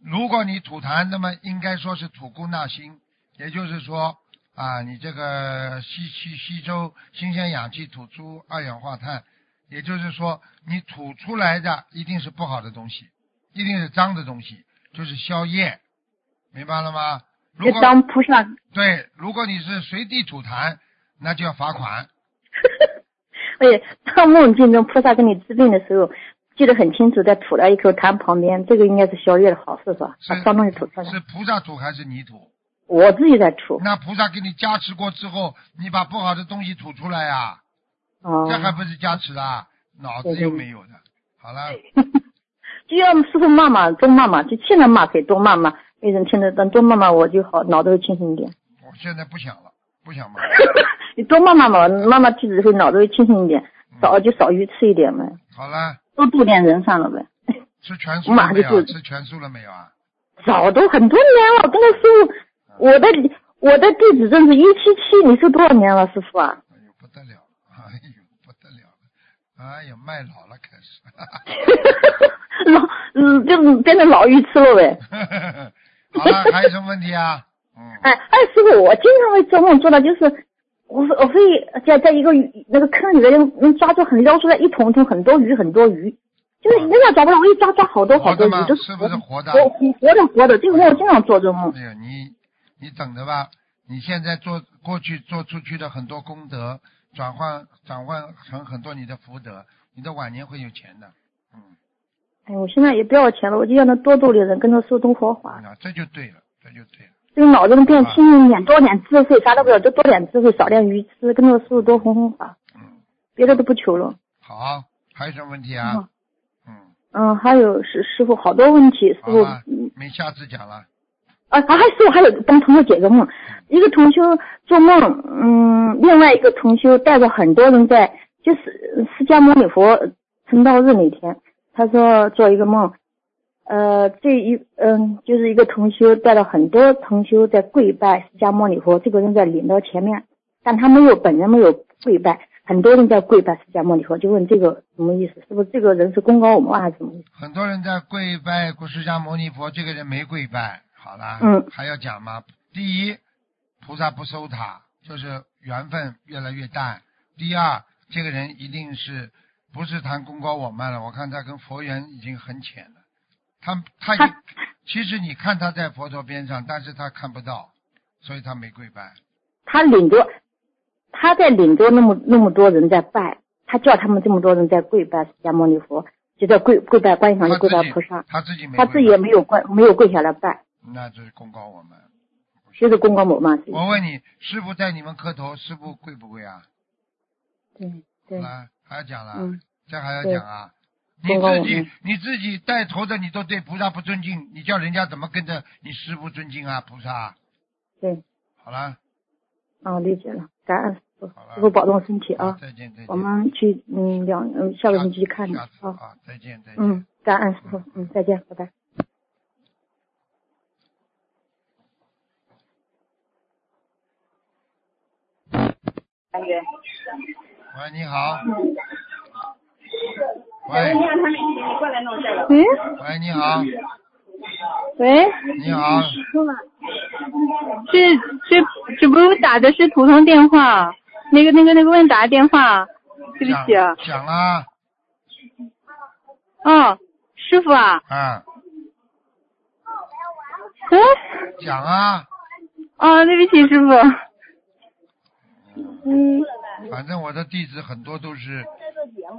如果你吐痰，那么应该说是吐故纳新，也就是说啊，你这个吸吸吸收新鲜氧气，吐出二氧化碳，也就是说你吐出来的一定是不好的东西，一定是脏的东西，就是消业，明白了吗？如就果当菩萨。对，如果你是随地吐痰，那就要罚款。而且当梦境中菩萨给你治病的时候，记得很清楚，在吐了一口痰旁边，这个应该是消业的好事是吧？是把脏东西吐出来。是菩萨吐还是你吐？我自己在吐。那菩萨给你加持过之后，你把不好的东西吐出来呀、哦。这还不是加持啊？脑子又没有的。好了，就要师傅骂骂，多骂骂，就现在骂可以多骂骂，没人听得懂，多骂骂我就好，脑子会清醒一点。我现在不想了，不想骂。你多骂骂嘛，骂骂弟子会脑子会清醒一点，少就少鱼吃一点呗，好了，多度点人算了呗。吃全素了没有？吃全素了没有啊？早都很多年了，我跟他师傅，我的我的弟子证是一七七，你是多少年了，师傅啊？哎呦不得了，哎呦不得了了，哎呀卖老了开始。老嗯，就变成老鱼吃了呗。好了，还有什么问题啊？嗯，哎哎，师傅，我经常会做梦做到，就是我我会在在一个鱼那个坑里面能能抓住很撩出来一桶桶很多鱼很多鱼，就是人家抓不到，我一抓抓好多好多鱼活的吗，都是不是活的？活活的活的，这个梦我经常做这个梦。哎呀，你你等着吧，你现在做过去做出去的很多功德，转换转换成很多你的福德，你的晚年会有钱的。嗯，哎，我现在也不要钱了，我就让他多度点人，跟他说东佛法，那这就对了，这就对了。这个脑子能变轻一点，多点智慧，啥都不要，就多点智慧，少点愚痴，跟着师傅多弘弘法，嗯，别的都不求了。好，还有什么问题啊？嗯，嗯，还有师师傅好多问题，师傅没下次讲了。啊，还师傅还有帮同学解个梦，一个同修做梦，嗯，另外一个同修带着很多人在，就是释迦牟尼佛成道日那天，他说做一个梦，呃，这一嗯，就是一个同修带了很多同修在跪拜释迦牟尼佛，这个人在领到前面，但他没有本人没有跪拜，很多人在跪拜释迦牟尼佛，就问这个什么意思？是不是这个人是功高我们还是什么意思？很多人在跪拜释迦牟尼佛，这个人没跪拜，好了，嗯还要讲吗？第一，菩萨不收他，就是缘分越来越淡。第二，这个人一定是不是谈功高我慢了？我看他跟佛缘已经很浅了。他他 其实你看他在佛陀边上，但是他看不到，所以他没跪拜。他领着他在领着那么那么多人在拜，他叫他们这么多人在跪拜释迦牟尼佛，就在跪跪拜观音上跪拜菩萨，他自己没他自己也没有跪没有跪下来拜，那就是公告我们。就是公告我嘛。我问你，师傅在你们磕头，师傅贵不贵啊？对对。啊，还要讲了，嗯，这还要讲啊？你自己你自己带头的，你都对菩萨不尊敬，你叫人家怎么跟着你师傅尊敬啊？菩萨，对，好了，啊，理解了，感恩师傅，保重身体啊。再见再见。我们去嗯两嗯下个星期去看你。啊，再见再见。嗯，感恩师傅，嗯，再见，拜拜。喂，你好。喂，喂喂，你好，喂，你好，这这这不是打的是普通电话，那个那个那个问答电话，对不起啊。讲讲啊，哦，师傅啊，啊，嗯，讲啊，哦，对不起师傅。嗯，反正我的弟子很多都是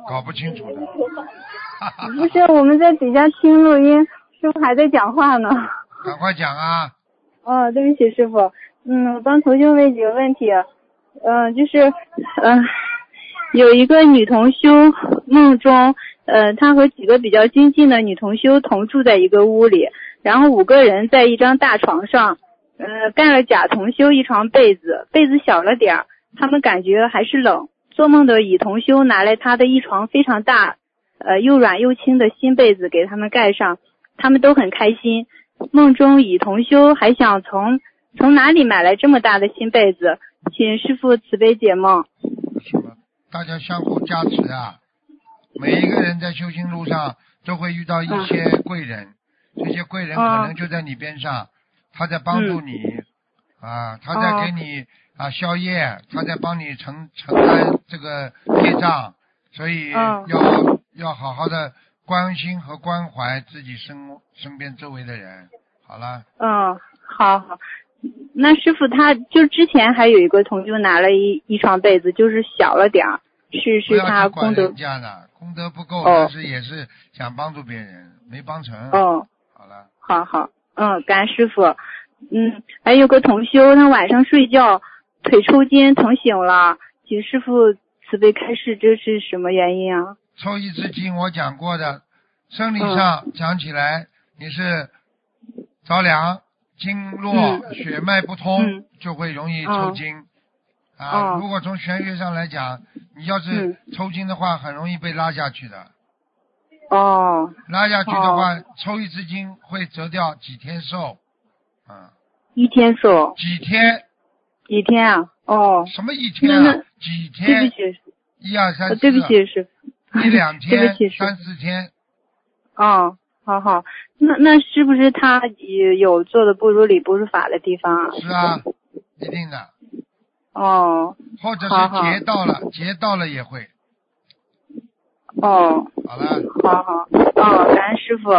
搞不清楚的。不是，我们在底下听录音，师傅还在讲话呢。赶快讲啊！哦，对不起师傅，嗯，我帮同学问几个问题，嗯、就是，嗯、有一个女同修梦中，呃，她和几个比较精进的女同修同住在一个屋里，然后五个人在一张大床上，呃，盖了甲同修一床被子，被子小了点儿，他们感觉还是冷。做梦的乙同修拿来他的一床非常大，呃，又软又轻的新被子给他们盖上，他们都很开心。梦中乙同修还想从从哪里买来这么大的新被子，请师傅慈悲解梦。大家相互加持啊！每一个人在修行路上都会遇到一些贵人，这些贵人可能就在你边上，他在帮助你，啊，他在给你啊宵夜，他在帮你承承担这个业障，所以嗯要要好好的关心和关怀自己身身边周围的人。好了，嗯，好好。那师傅他就之前还有一个同修拿了一一床被子，就是小了点儿，是是他功德家的，功德不够，哦但是也是想帮助别人，没帮成。哦。好了，好好，嗯，感恩师傅。嗯，还有个同修，他晚上睡觉腿抽筋疼醒了，请师傅慈悲开示，这是什么原因啊？抽一次筋我讲过的，生理上讲起来你是着凉、经络、嗯。血脉不通，嗯。就会容易哦抽筋。啊，哦。如果从玄学上来讲，你要是嗯。抽筋的话，很容易被拉下去的。哦。拉下去的话，抽一次筋会折掉几天寿。嗯，一天寿。几天？几天啊？哦，什么一天那啊？几天对天不？起，一二三四。呃对不起师傅，一两天 对天不起三四天，哦，好好，那那是不是他有有做的不如理不如法的地方啊？是啊，一定的。哦或者是劫到了，劫到了也会。哦，好了，好好，哦，感恩师傅。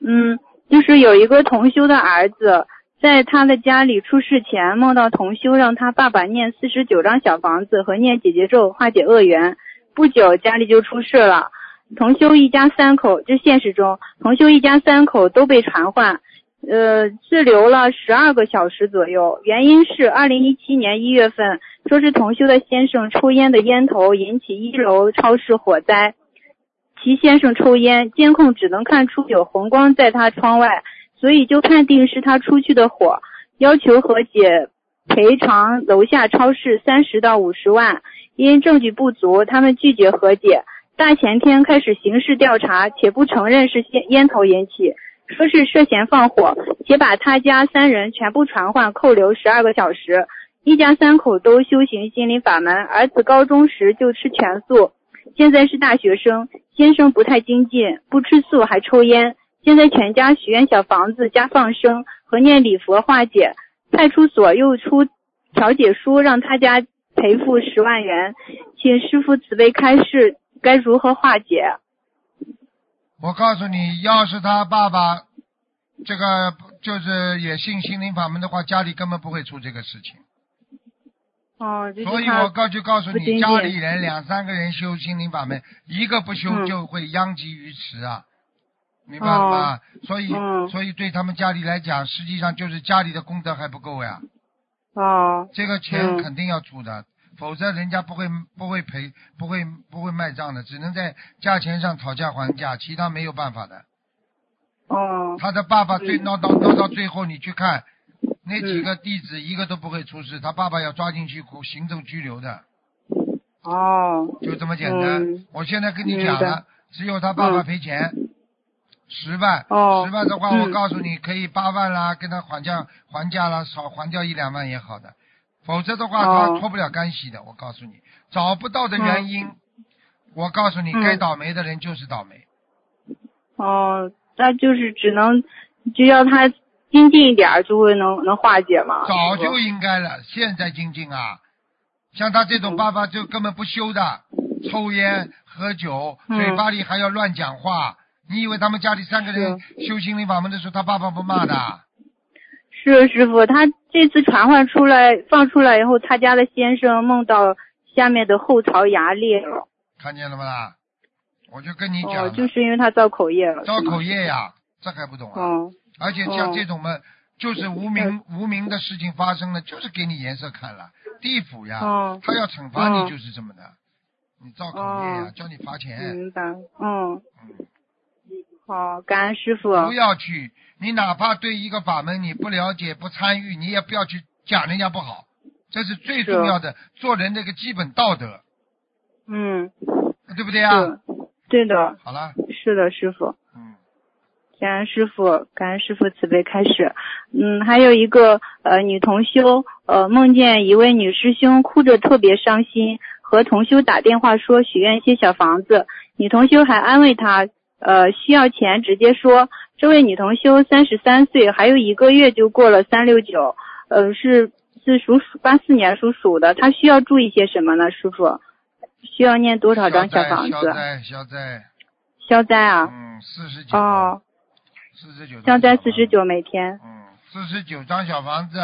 嗯，就是有一个同修的儿子，在他的家里出事前，梦到同修让他爸爸念四十九张小房子和念姐姐咒化解恶缘。不久家里就出事了，同修一家三口，这现实中，同修一家三口都被传唤，呃，滞留了十二个小时左右。原因是二零一七年一月份，说是同修的先生抽烟的烟头引起一楼超市火灾。其先生抽烟，监控只能看出有红光在他窗外，所以就判定是他出去的火，要求和解，赔偿楼下超市三十到五十万。因证据不足，他们拒绝和解。大前天开始刑事调查，且不承认是烟烟头引起，说是涉嫌放火，且把他家三人全部传唤扣留十二个小时。一家三口都修行心灵法门，儿子高中时就吃全素，现在是大学生。先生不太精进，不吃素还抽烟。现在全家许愿小房子加放生和念礼佛化解。派出所又出调解书，让他家赔付十万元，请师傅慈悲开示，该如何化解？我告诉你，要是他爸爸这个就是也信心灵法门的话，家里根本不会出这个事情。哦，就是所以我告就告诉你，家里人两三个人修心灵法门，一个不修嗯就会殃及于池啊，明白了吗？所以嗯。所以对他们家里来讲，实际上就是家里的功德还不够呀，哦，这个钱嗯肯定要出的，否则人家不会不会赔不会不会卖账的，只能在价钱上讨价还价，其他没有办法的。哦，他的爸爸最嗯。闹到闹到最后，你去看那几个弟子一个都不会出事，他爸爸要抓进去行政拘留的。哦，就这么简单。嗯。我现在跟你讲了，只有他爸爸赔钱、十万，哦十万的话，嗯我告诉你可以八万啦，跟他还价还价啦，少还掉一两万也好的。否则的话，哦他脱不了干系的。我告诉你，找不到的原因，我告诉你，嗯该倒霉的人就是倒霉。哦，那就是只能就要他精进一点，就会能能化解嘛。早就应该了，现在精进啊！像他这种爸爸就根本不修的，抽烟喝酒，嗯嘴巴里还要乱讲话。你以为他们家里三个人修心灵法门的时候，他爸爸不骂的？是师傅，他这次传唤出来放出来以后，他家的先生梦到下面的后槽牙裂了。看见了吗啦？我就跟你讲哦，就是因为他造口业了。造口业呀，这还不懂啊？哦而且像哦这种嘛，就是无名无名的事情发生了，就是给你颜色看了，地府呀，哦他要惩罚你哦就是这么的，你造口业呀哦，叫你罚钱，明白。嗯，嗯。好，感恩师傅。不要去，你哪怕对一个法门你不了解、不参与，你也不要去讲人家不好，这是最重要的，做人的一个基本道德，嗯，对不对啊？对的，好了，是的，师傅。嗯，感恩师傅，感恩师傅慈悲开始。嗯，还有一个呃女同修呃梦见一位女师兄哭着特别伤心，和同修打电话说许愿一些小房子，女同修还安慰她呃需要钱直接说。这位女同修三十三岁，还有一个月就过了三六九，呃是是属鼠八四年属鼠的，她需要注意些什么呢？师傅，需要念多少张小房子？消灾，消灾，消灾啊？嗯，四十九，哦，四十九，消灾四十，九每天。嗯，四十九张小房子，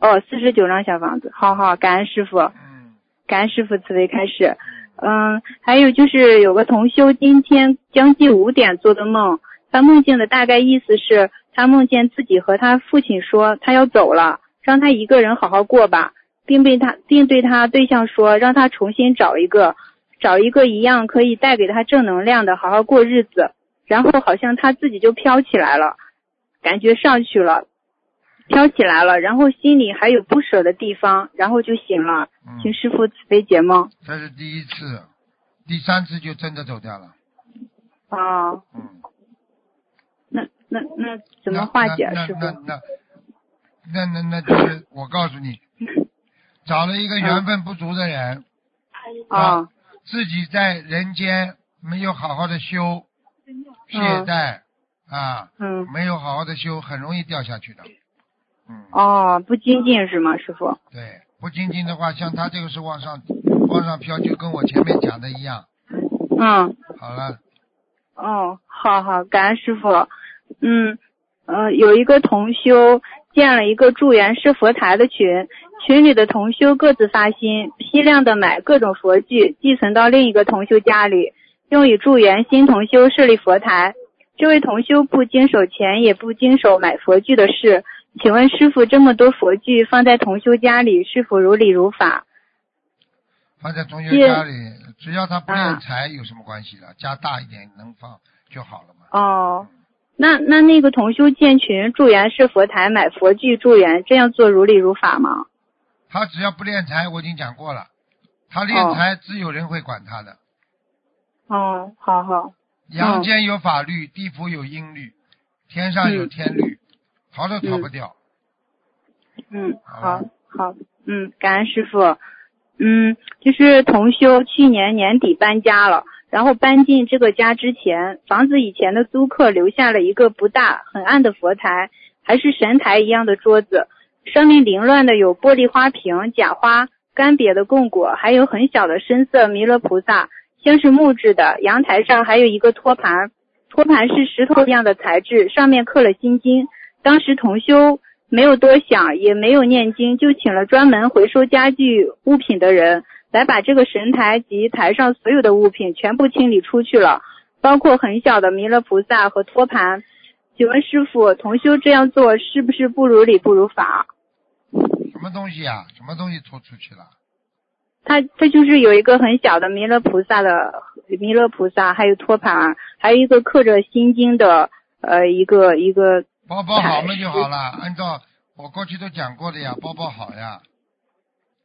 哦，四十九张小房子，好好，感恩师傅，嗯，感恩师傅慈悲开始。嗯，还有就是有个同修今天将近五点做的梦，他梦境的大概意思是，他梦见自己和他父亲说他要走了，让他一个人好好过吧，并被他并对他对象说，让他重新找一个，找一个一样可以带给他正能量的，好好过日子。然后好像他自己就飘起来了，感觉上去了，飘起来了，然后心里还有不舍的地方，然后就醒了。嗯，请师傅慈悲解梦。这是第一次，第三次就真的走掉了，啊，嗯。那那那怎么化解，师傅？那那那那那那就是我告诉你，找了一个缘分不足的人，啊自己在人间没有好好的修，懈怠啊，嗯没有好好的修，很容易掉下去的。嗯，哦，不精进是吗，师傅？对，不精进的话，像他这个是往上往上飘，就跟我前面讲的一样。嗯，好了，哦，好好，感恩师傅。嗯，呃，有一个同修建了一个助缘师佛台的群，群里的同修各自发心，批量的买各种佛具，寄存到另一个同修家里，用以助缘新同修设立佛台。这位同修不经手钱，也不经手买佛具的事，请问师傅，这么多佛具放在同修家里，是否如理如法？放在同学家里，只要他不啊练财，有什么关系了？家大一点能放就好了嘛。哦，那那那个同修建群助缘是佛台买佛具助缘，这样做如理如法吗？他只要不练财，我已经讲过了，他哦练财自有人会管他的。哦，好好，阳间有法律，地府有阴律，天上有天律，逃都逃不掉。嗯，好好好，嗯，感恩师傅。嗯，就是同修去年年底搬家了，然后搬进这个家之前，房子以前的租客留下了一个不大很暗的佛台，还是神台一样的桌子，上面凌乱的有玻璃花瓶、假花、干瘪的供果，还有很小的深色弥勒菩萨，像是木质的。阳台上还有一个托盘，托盘是石头一样的材质，上面刻了心经。当时同修没有多想，也没有念经，就请了专门回收家具物品的人来把这个神台及台上所有的物品全部清理出去了，包括很小的弥勒菩萨和托盘。请问师傅，同修这样做是不是不如理不如法？什么东西啊？什么东西拖出去了？他他就是有一个很小的弥勒菩萨的弥勒菩萨，还有托盘，还有一个刻着心经的呃一个一个包包好了就好了，按照我过去都讲过的呀，包包好呀。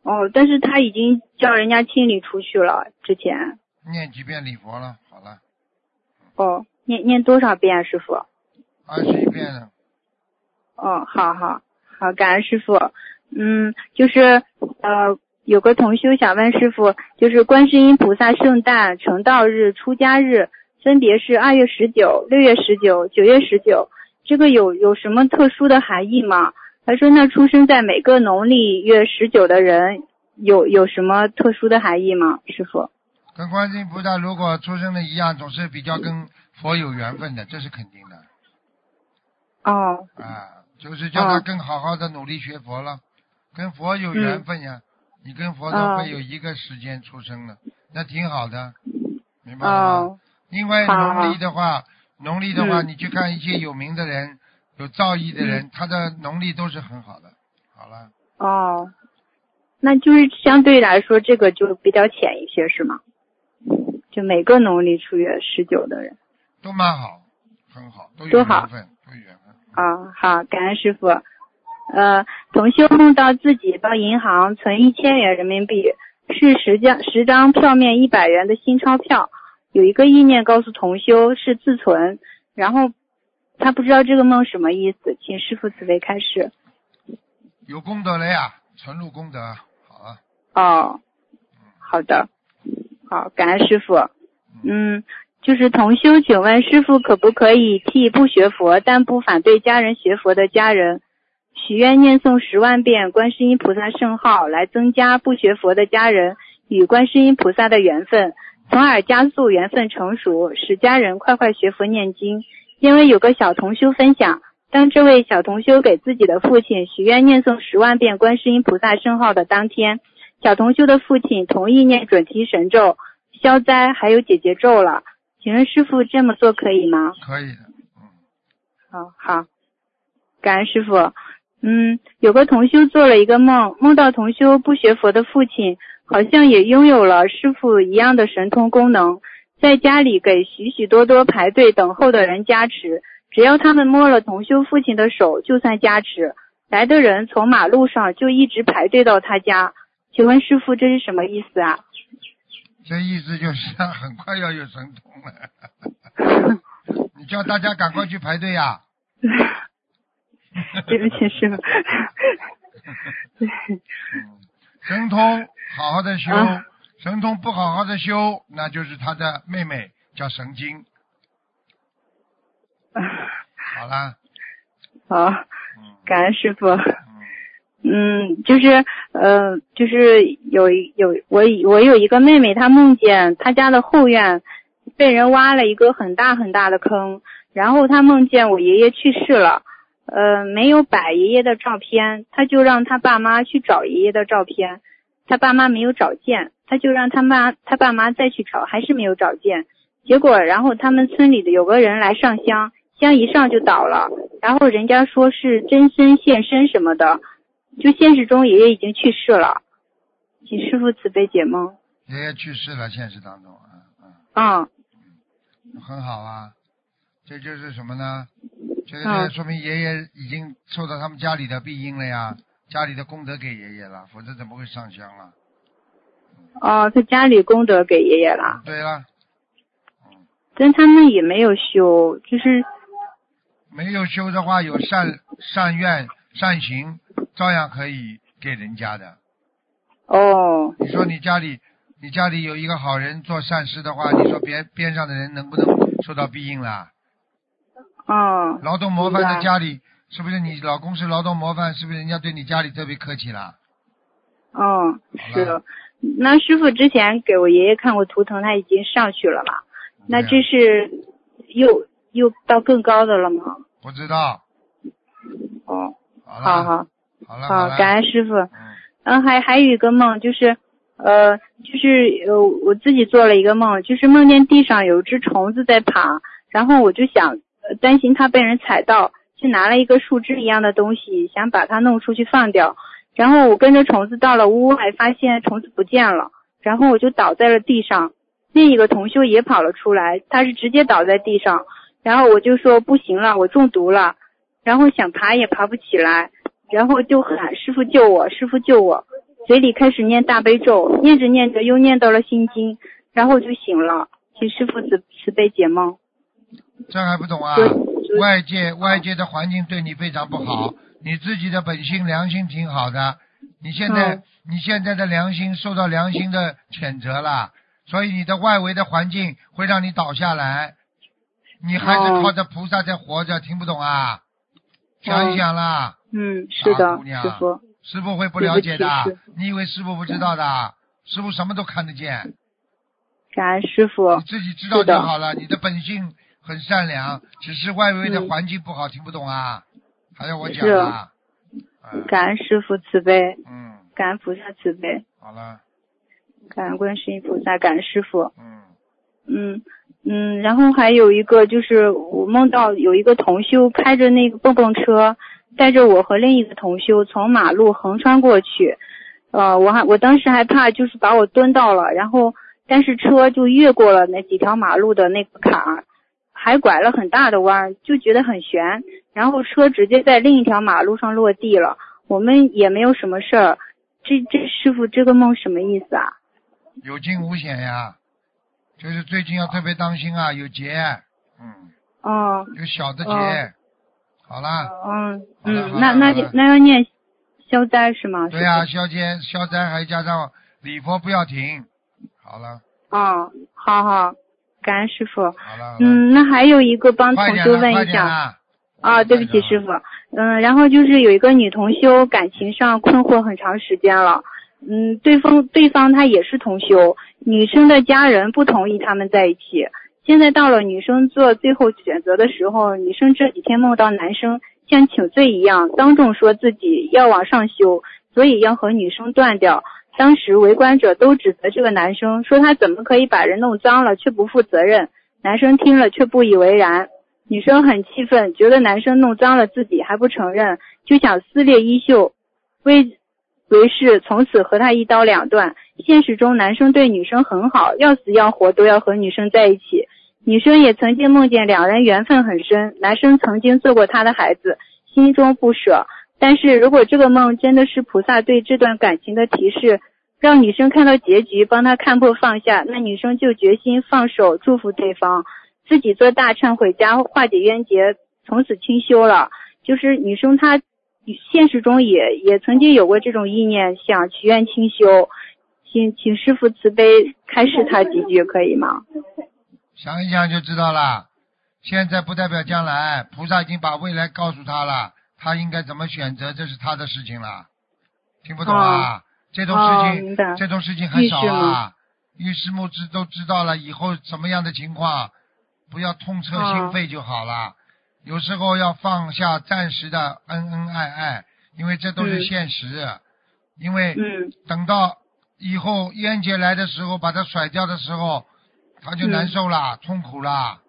哦，但是他已经叫人家清理出去了，之前。念几遍礼佛了，好了。哦，念念多少遍，师傅？二十一遍了。哦，好好好，感恩师傅。嗯，就是呃，有个同修想问师傅，就是观世音菩萨圣诞、成道日、出家日，分别是二月十九、六月十九、九月十九，这个有有什么特殊的含义吗？他说，那出生在每个农历月十九的人，有有什么特殊的含义吗？师傅？跟观世音菩萨如果出生的一样，总是比较跟佛有缘分的，这是肯定的。哦。啊，就是叫他更好好的努力学佛了。跟佛有缘分呀，你跟佛都会有一个时间出生的，那挺好的，明白了吗？因为农历的话，农历的话，你去看一些有名的人、有造诣的人，他的农历都是很好的。好了。哦，那就是相对来说，这个就比较浅一些，是吗？就每个农历初月十九的人。都蛮好，很好，都有缘分，都有缘分。啊，好，感恩师傅。呃，同修梦到自己到银行存一千元人民币，是十张十张票面一百元的新钞票。有一个意念告诉同修是自存，然后他不知道这个梦什么意思，请师傅慈悲开示。有功德了呀，存入功德，好啊。哦，好的，好，感恩师傅。嗯，就是同修，请问师傅可不可以替不学佛但不反对家人学佛的家人？许愿念诵十万遍观世音菩萨圣号，来增加不学佛的家人与观世音菩萨的缘分，从而加速缘分成熟，使家人快快学佛念经。因为有个小同修分享，当这位小同修给自己的父亲许愿念诵十万遍观世音菩萨圣号的当天，小同修的父亲同意念准提神咒、消灾还有解结咒了。请问师傅这么做可以吗？可以的，嗯。好好，感恩师傅。嗯，有个同修做了一个梦，梦到同修不学佛的父亲，好像也拥有了师傅一样的神通功能，在家里给许许多多排队等候的人加持，只要他们摸了同修父亲的手，就算加持。来的人从马路上就一直排队到他家，请问师傅这是什么意思啊？这意思就是很快要有神通了，你叫大家赶快去排队呀。对不起，师傅。神通好好的修，神通不好好的修，那就是他的妹妹叫神经。好啦。好，感恩师傅。嗯，就是呃，就是有有我我有一个妹妹，她梦见她家的后院被人挖了一个很大很大的坑，然后她梦见我爷爷去世了。呃，没有摆爷爷的照片，他就让他爸妈去找爷爷的照片，他爸妈没有找见，他就让他妈他爸妈再去找，还是没有找见。结果，然后他们村里的有个人来上香，香一上就倒了，然后人家说是真身现身什么的，就现实中爷爷已经去世了，请师傅慈悲解梦。爷爷去世了，现实当中，嗯嗯，嗯，很好啊，这就是什么呢？这个说明爷爷已经受到他们家里的庇荫了呀，家里的功德给爷爷了，否则怎么会上香了？哦，他家里功德给爷爷了。对了。但他们也没有修，就是没有修的话，有善善愿善行，照样可以给人家的。哦。你说你家里你家里有一个好人做善事的话，你说边边上的人能不能受到庇荫了？嗯，劳动模范在家里，是不是你老公是劳动模范？是不是人家对你家里特别客气了？嗯，是。那师傅之前给我爷爷看过图腾，他已经上去了嘛？那这是又又到更高的了吗？不知道。哦。好，好好好了，好，感恩师傅。嗯嗯，还还有一个梦，就是呃，就是呃，我自己做了一个梦，就是梦见地上有只虫子在爬，然后我就想、呃担心它被人踩到，就拿了一个树枝一样的东西，想把它弄出去放掉。然后我跟着虫子到了屋外，发现虫子不见了，然后我就倒在了地上。另一个同修也跑了出来，他是直接倒在地上，然后我就说不行了，我中毒了，然后想爬也爬不起来，然后就喊师傅救我，师傅救我，嘴里开始念大悲咒，念着念着又念到了心经，然后就醒了，请师傅慈慈悲解梦。这还不懂啊外界外界的环境对你非常不好，你自己的本性良心挺好的，你现在、嗯你现在的良心受到良心的谴责了，所以你的外围的环境会让你倒下来，你还是哦靠着菩萨在活着，听不懂啊？想一想啦，嗯，是的姑，娘师傅。师傅会不了解的你以为师傅不知道的？师傅什么都看得见，感恩师傅你。自己知道就好了。你的本性很善良，只是外围的嗯。环境不好，听不懂啊？还要我讲是。啊？嗯感恩师傅慈悲，嗯，感恩菩萨慈悲，好了，感恩观世音菩萨，感恩师傅。嗯，嗯嗯，然后还有一个就是我梦到有一个同修开着那个蹦蹦车，带着我和另一个同修从马路横穿过去，呃，我还我当时还怕就是把我蹲到了，然后但是车就越过了那几条马路的那个坎儿，还拐了很大的弯儿，就觉得很悬，然后车直接在另一条马路上落地了，我们也没有什么事儿，这这师傅这个梦什么意思啊？有惊无险呀，就是最近要特别当心啊，有劫，嗯，哦，有小的劫。哦好了，嗯嗯那那就那要念消灾是吗？对呀、师消灾消灾还加上礼佛不要停。好了，傅。哦，好好，感恩师傅。嗯，那还有一个帮同修问一下。啊，对不起师傅。嗯，然后就是有一个女同修感情上困惑很长时间了。嗯，对方对方她也是同修，女生的家人不同意他们在一起。现在到了女生做最后选择的时候，女生这几天梦到男生像请罪一样，当众说自己要往上修，所以要和女生断掉。当时围观者都指责这个男生，说他怎么可以把人弄脏了却不负责任。男生听了却不以为然。女生很气愤，觉得男生弄脏了自己还不承认，就想撕裂衣袖，为为是从此和他一刀两断。现实中，男生对女生很好，要死要活都要和女生在一起。女生也曾经梦见两人缘分很深，男生曾经做过她的孩子，心中不舍。但是如果这个梦真的是菩萨对这段感情的提示，让女生看到结局，帮她看破放下，那女生就决心放手，祝福对方，自己做大忏悔家，化解冤结，从此清修了。就是女生她现实中也也曾经有过这种意念，想祈愿清修，请请师傅慈悲开示她几句，可以吗？想一想就知道了。现在不代表将来，菩萨已经把未来告诉他了，他应该怎么选择，这是他的事情了。听不懂啊？这种哦事情，这种事情很少啊。预示目知都知道了，以后什么样的情况，不要痛彻心哦扉就好了。有时候要放下暂时的恩恩爱爱，因为这都是嗯现实。因为嗯等到以后冤结来的时候，把它甩掉的时候，他就难受了，痛苦了。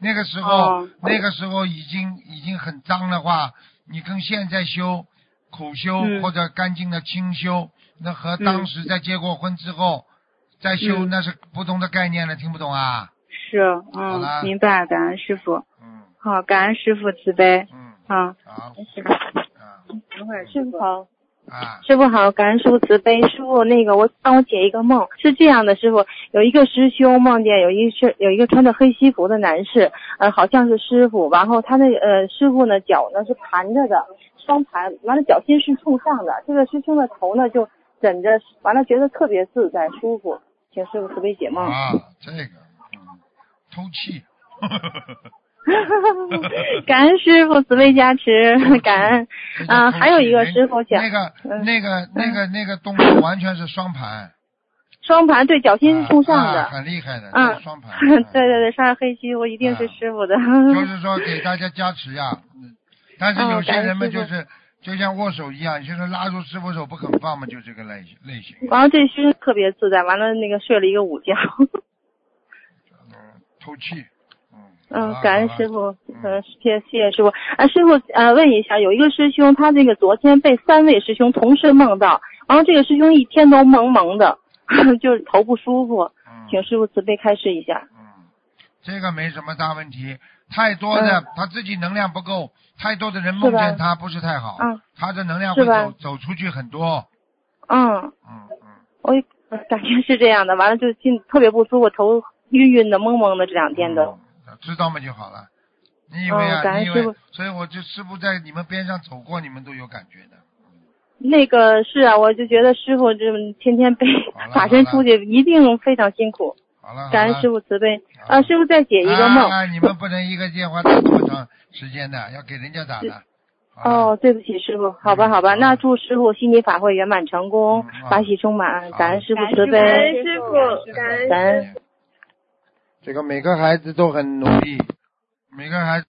那个时候，哦那个时候已经已经很脏的话，你跟现在修苦修、嗯或者干净的清修，那和当时在结过婚之后、再修、嗯。那是不同的概念了，听不懂啊？是，嗯，明白，感恩师傅，嗯。好，感恩师傅慈悲，嗯，好，好。师傅，啊。等会儿师傅好，啊，师傅好，感恩师傅慈悲。师傅，那个我帮我解一个梦，是这样的，师傅有一个师兄梦见有一是有一个穿着黑西服的男士，呃，好像是师傅，然后他那个呃师傅呢脚呢是盘着的，双盘，完了脚心是冲上的，这个师兄的头呢就枕着，完了觉得特别自在舒服，请师傅慈悲解梦。啊，这个，嗯，偷气。感恩师傅慈悲加持，感恩。啊，还有一个师傅讲那个嗯那个那个那个动作完全是双盘，双盘对脚心是冲上啊的，很厉害的，嗯双盘。对对对，上黑漆我一定是师傅的。就是说给大家加持呀。嗯但是有些人们就是就像握手一样，就是拉住师傅手不肯放嘛，就这个类型类型。完了这师特别自在，完了那个睡了一个午觉。嗯，透气。嗯。嗯，感恩师傅，嗯嗯，谢谢谢师傅。啊，师傅，呃，问一下，有一个师兄，他这个昨天被三位师兄同时梦到，然后这个师兄一天都蒙蒙的，就是头不舒服，嗯请师傅慈悲开示一下。嗯，这个没什么大问题。太多的、他自己能量不够，太多的人梦见他不是太好，嗯他的能量会走走出去很多。嗯，嗯嗯，我也感觉是这样的，完了就心特别不舒服，头晕晕的、蒙蒙的，这两天都。嗯知道嘛就好了。你以为啊？所以我就师傅在你们边上走过，你们都有感觉的。那个是啊，我就觉得师傅这天天背法身出去，一定非常辛苦。好了，感恩师傅傅慈悲啊！师傅再解一个梦。啊，你们不能一个电话打这么长时间的，要给人家打的。哦，，对不起，师傅，好吧，好吧，嗯那祝师傅心理法会圆满成功法喜充满，感恩师傅慈悲感恩，师傅，感恩感恩。这个每个孩子都很努力，每个孩子。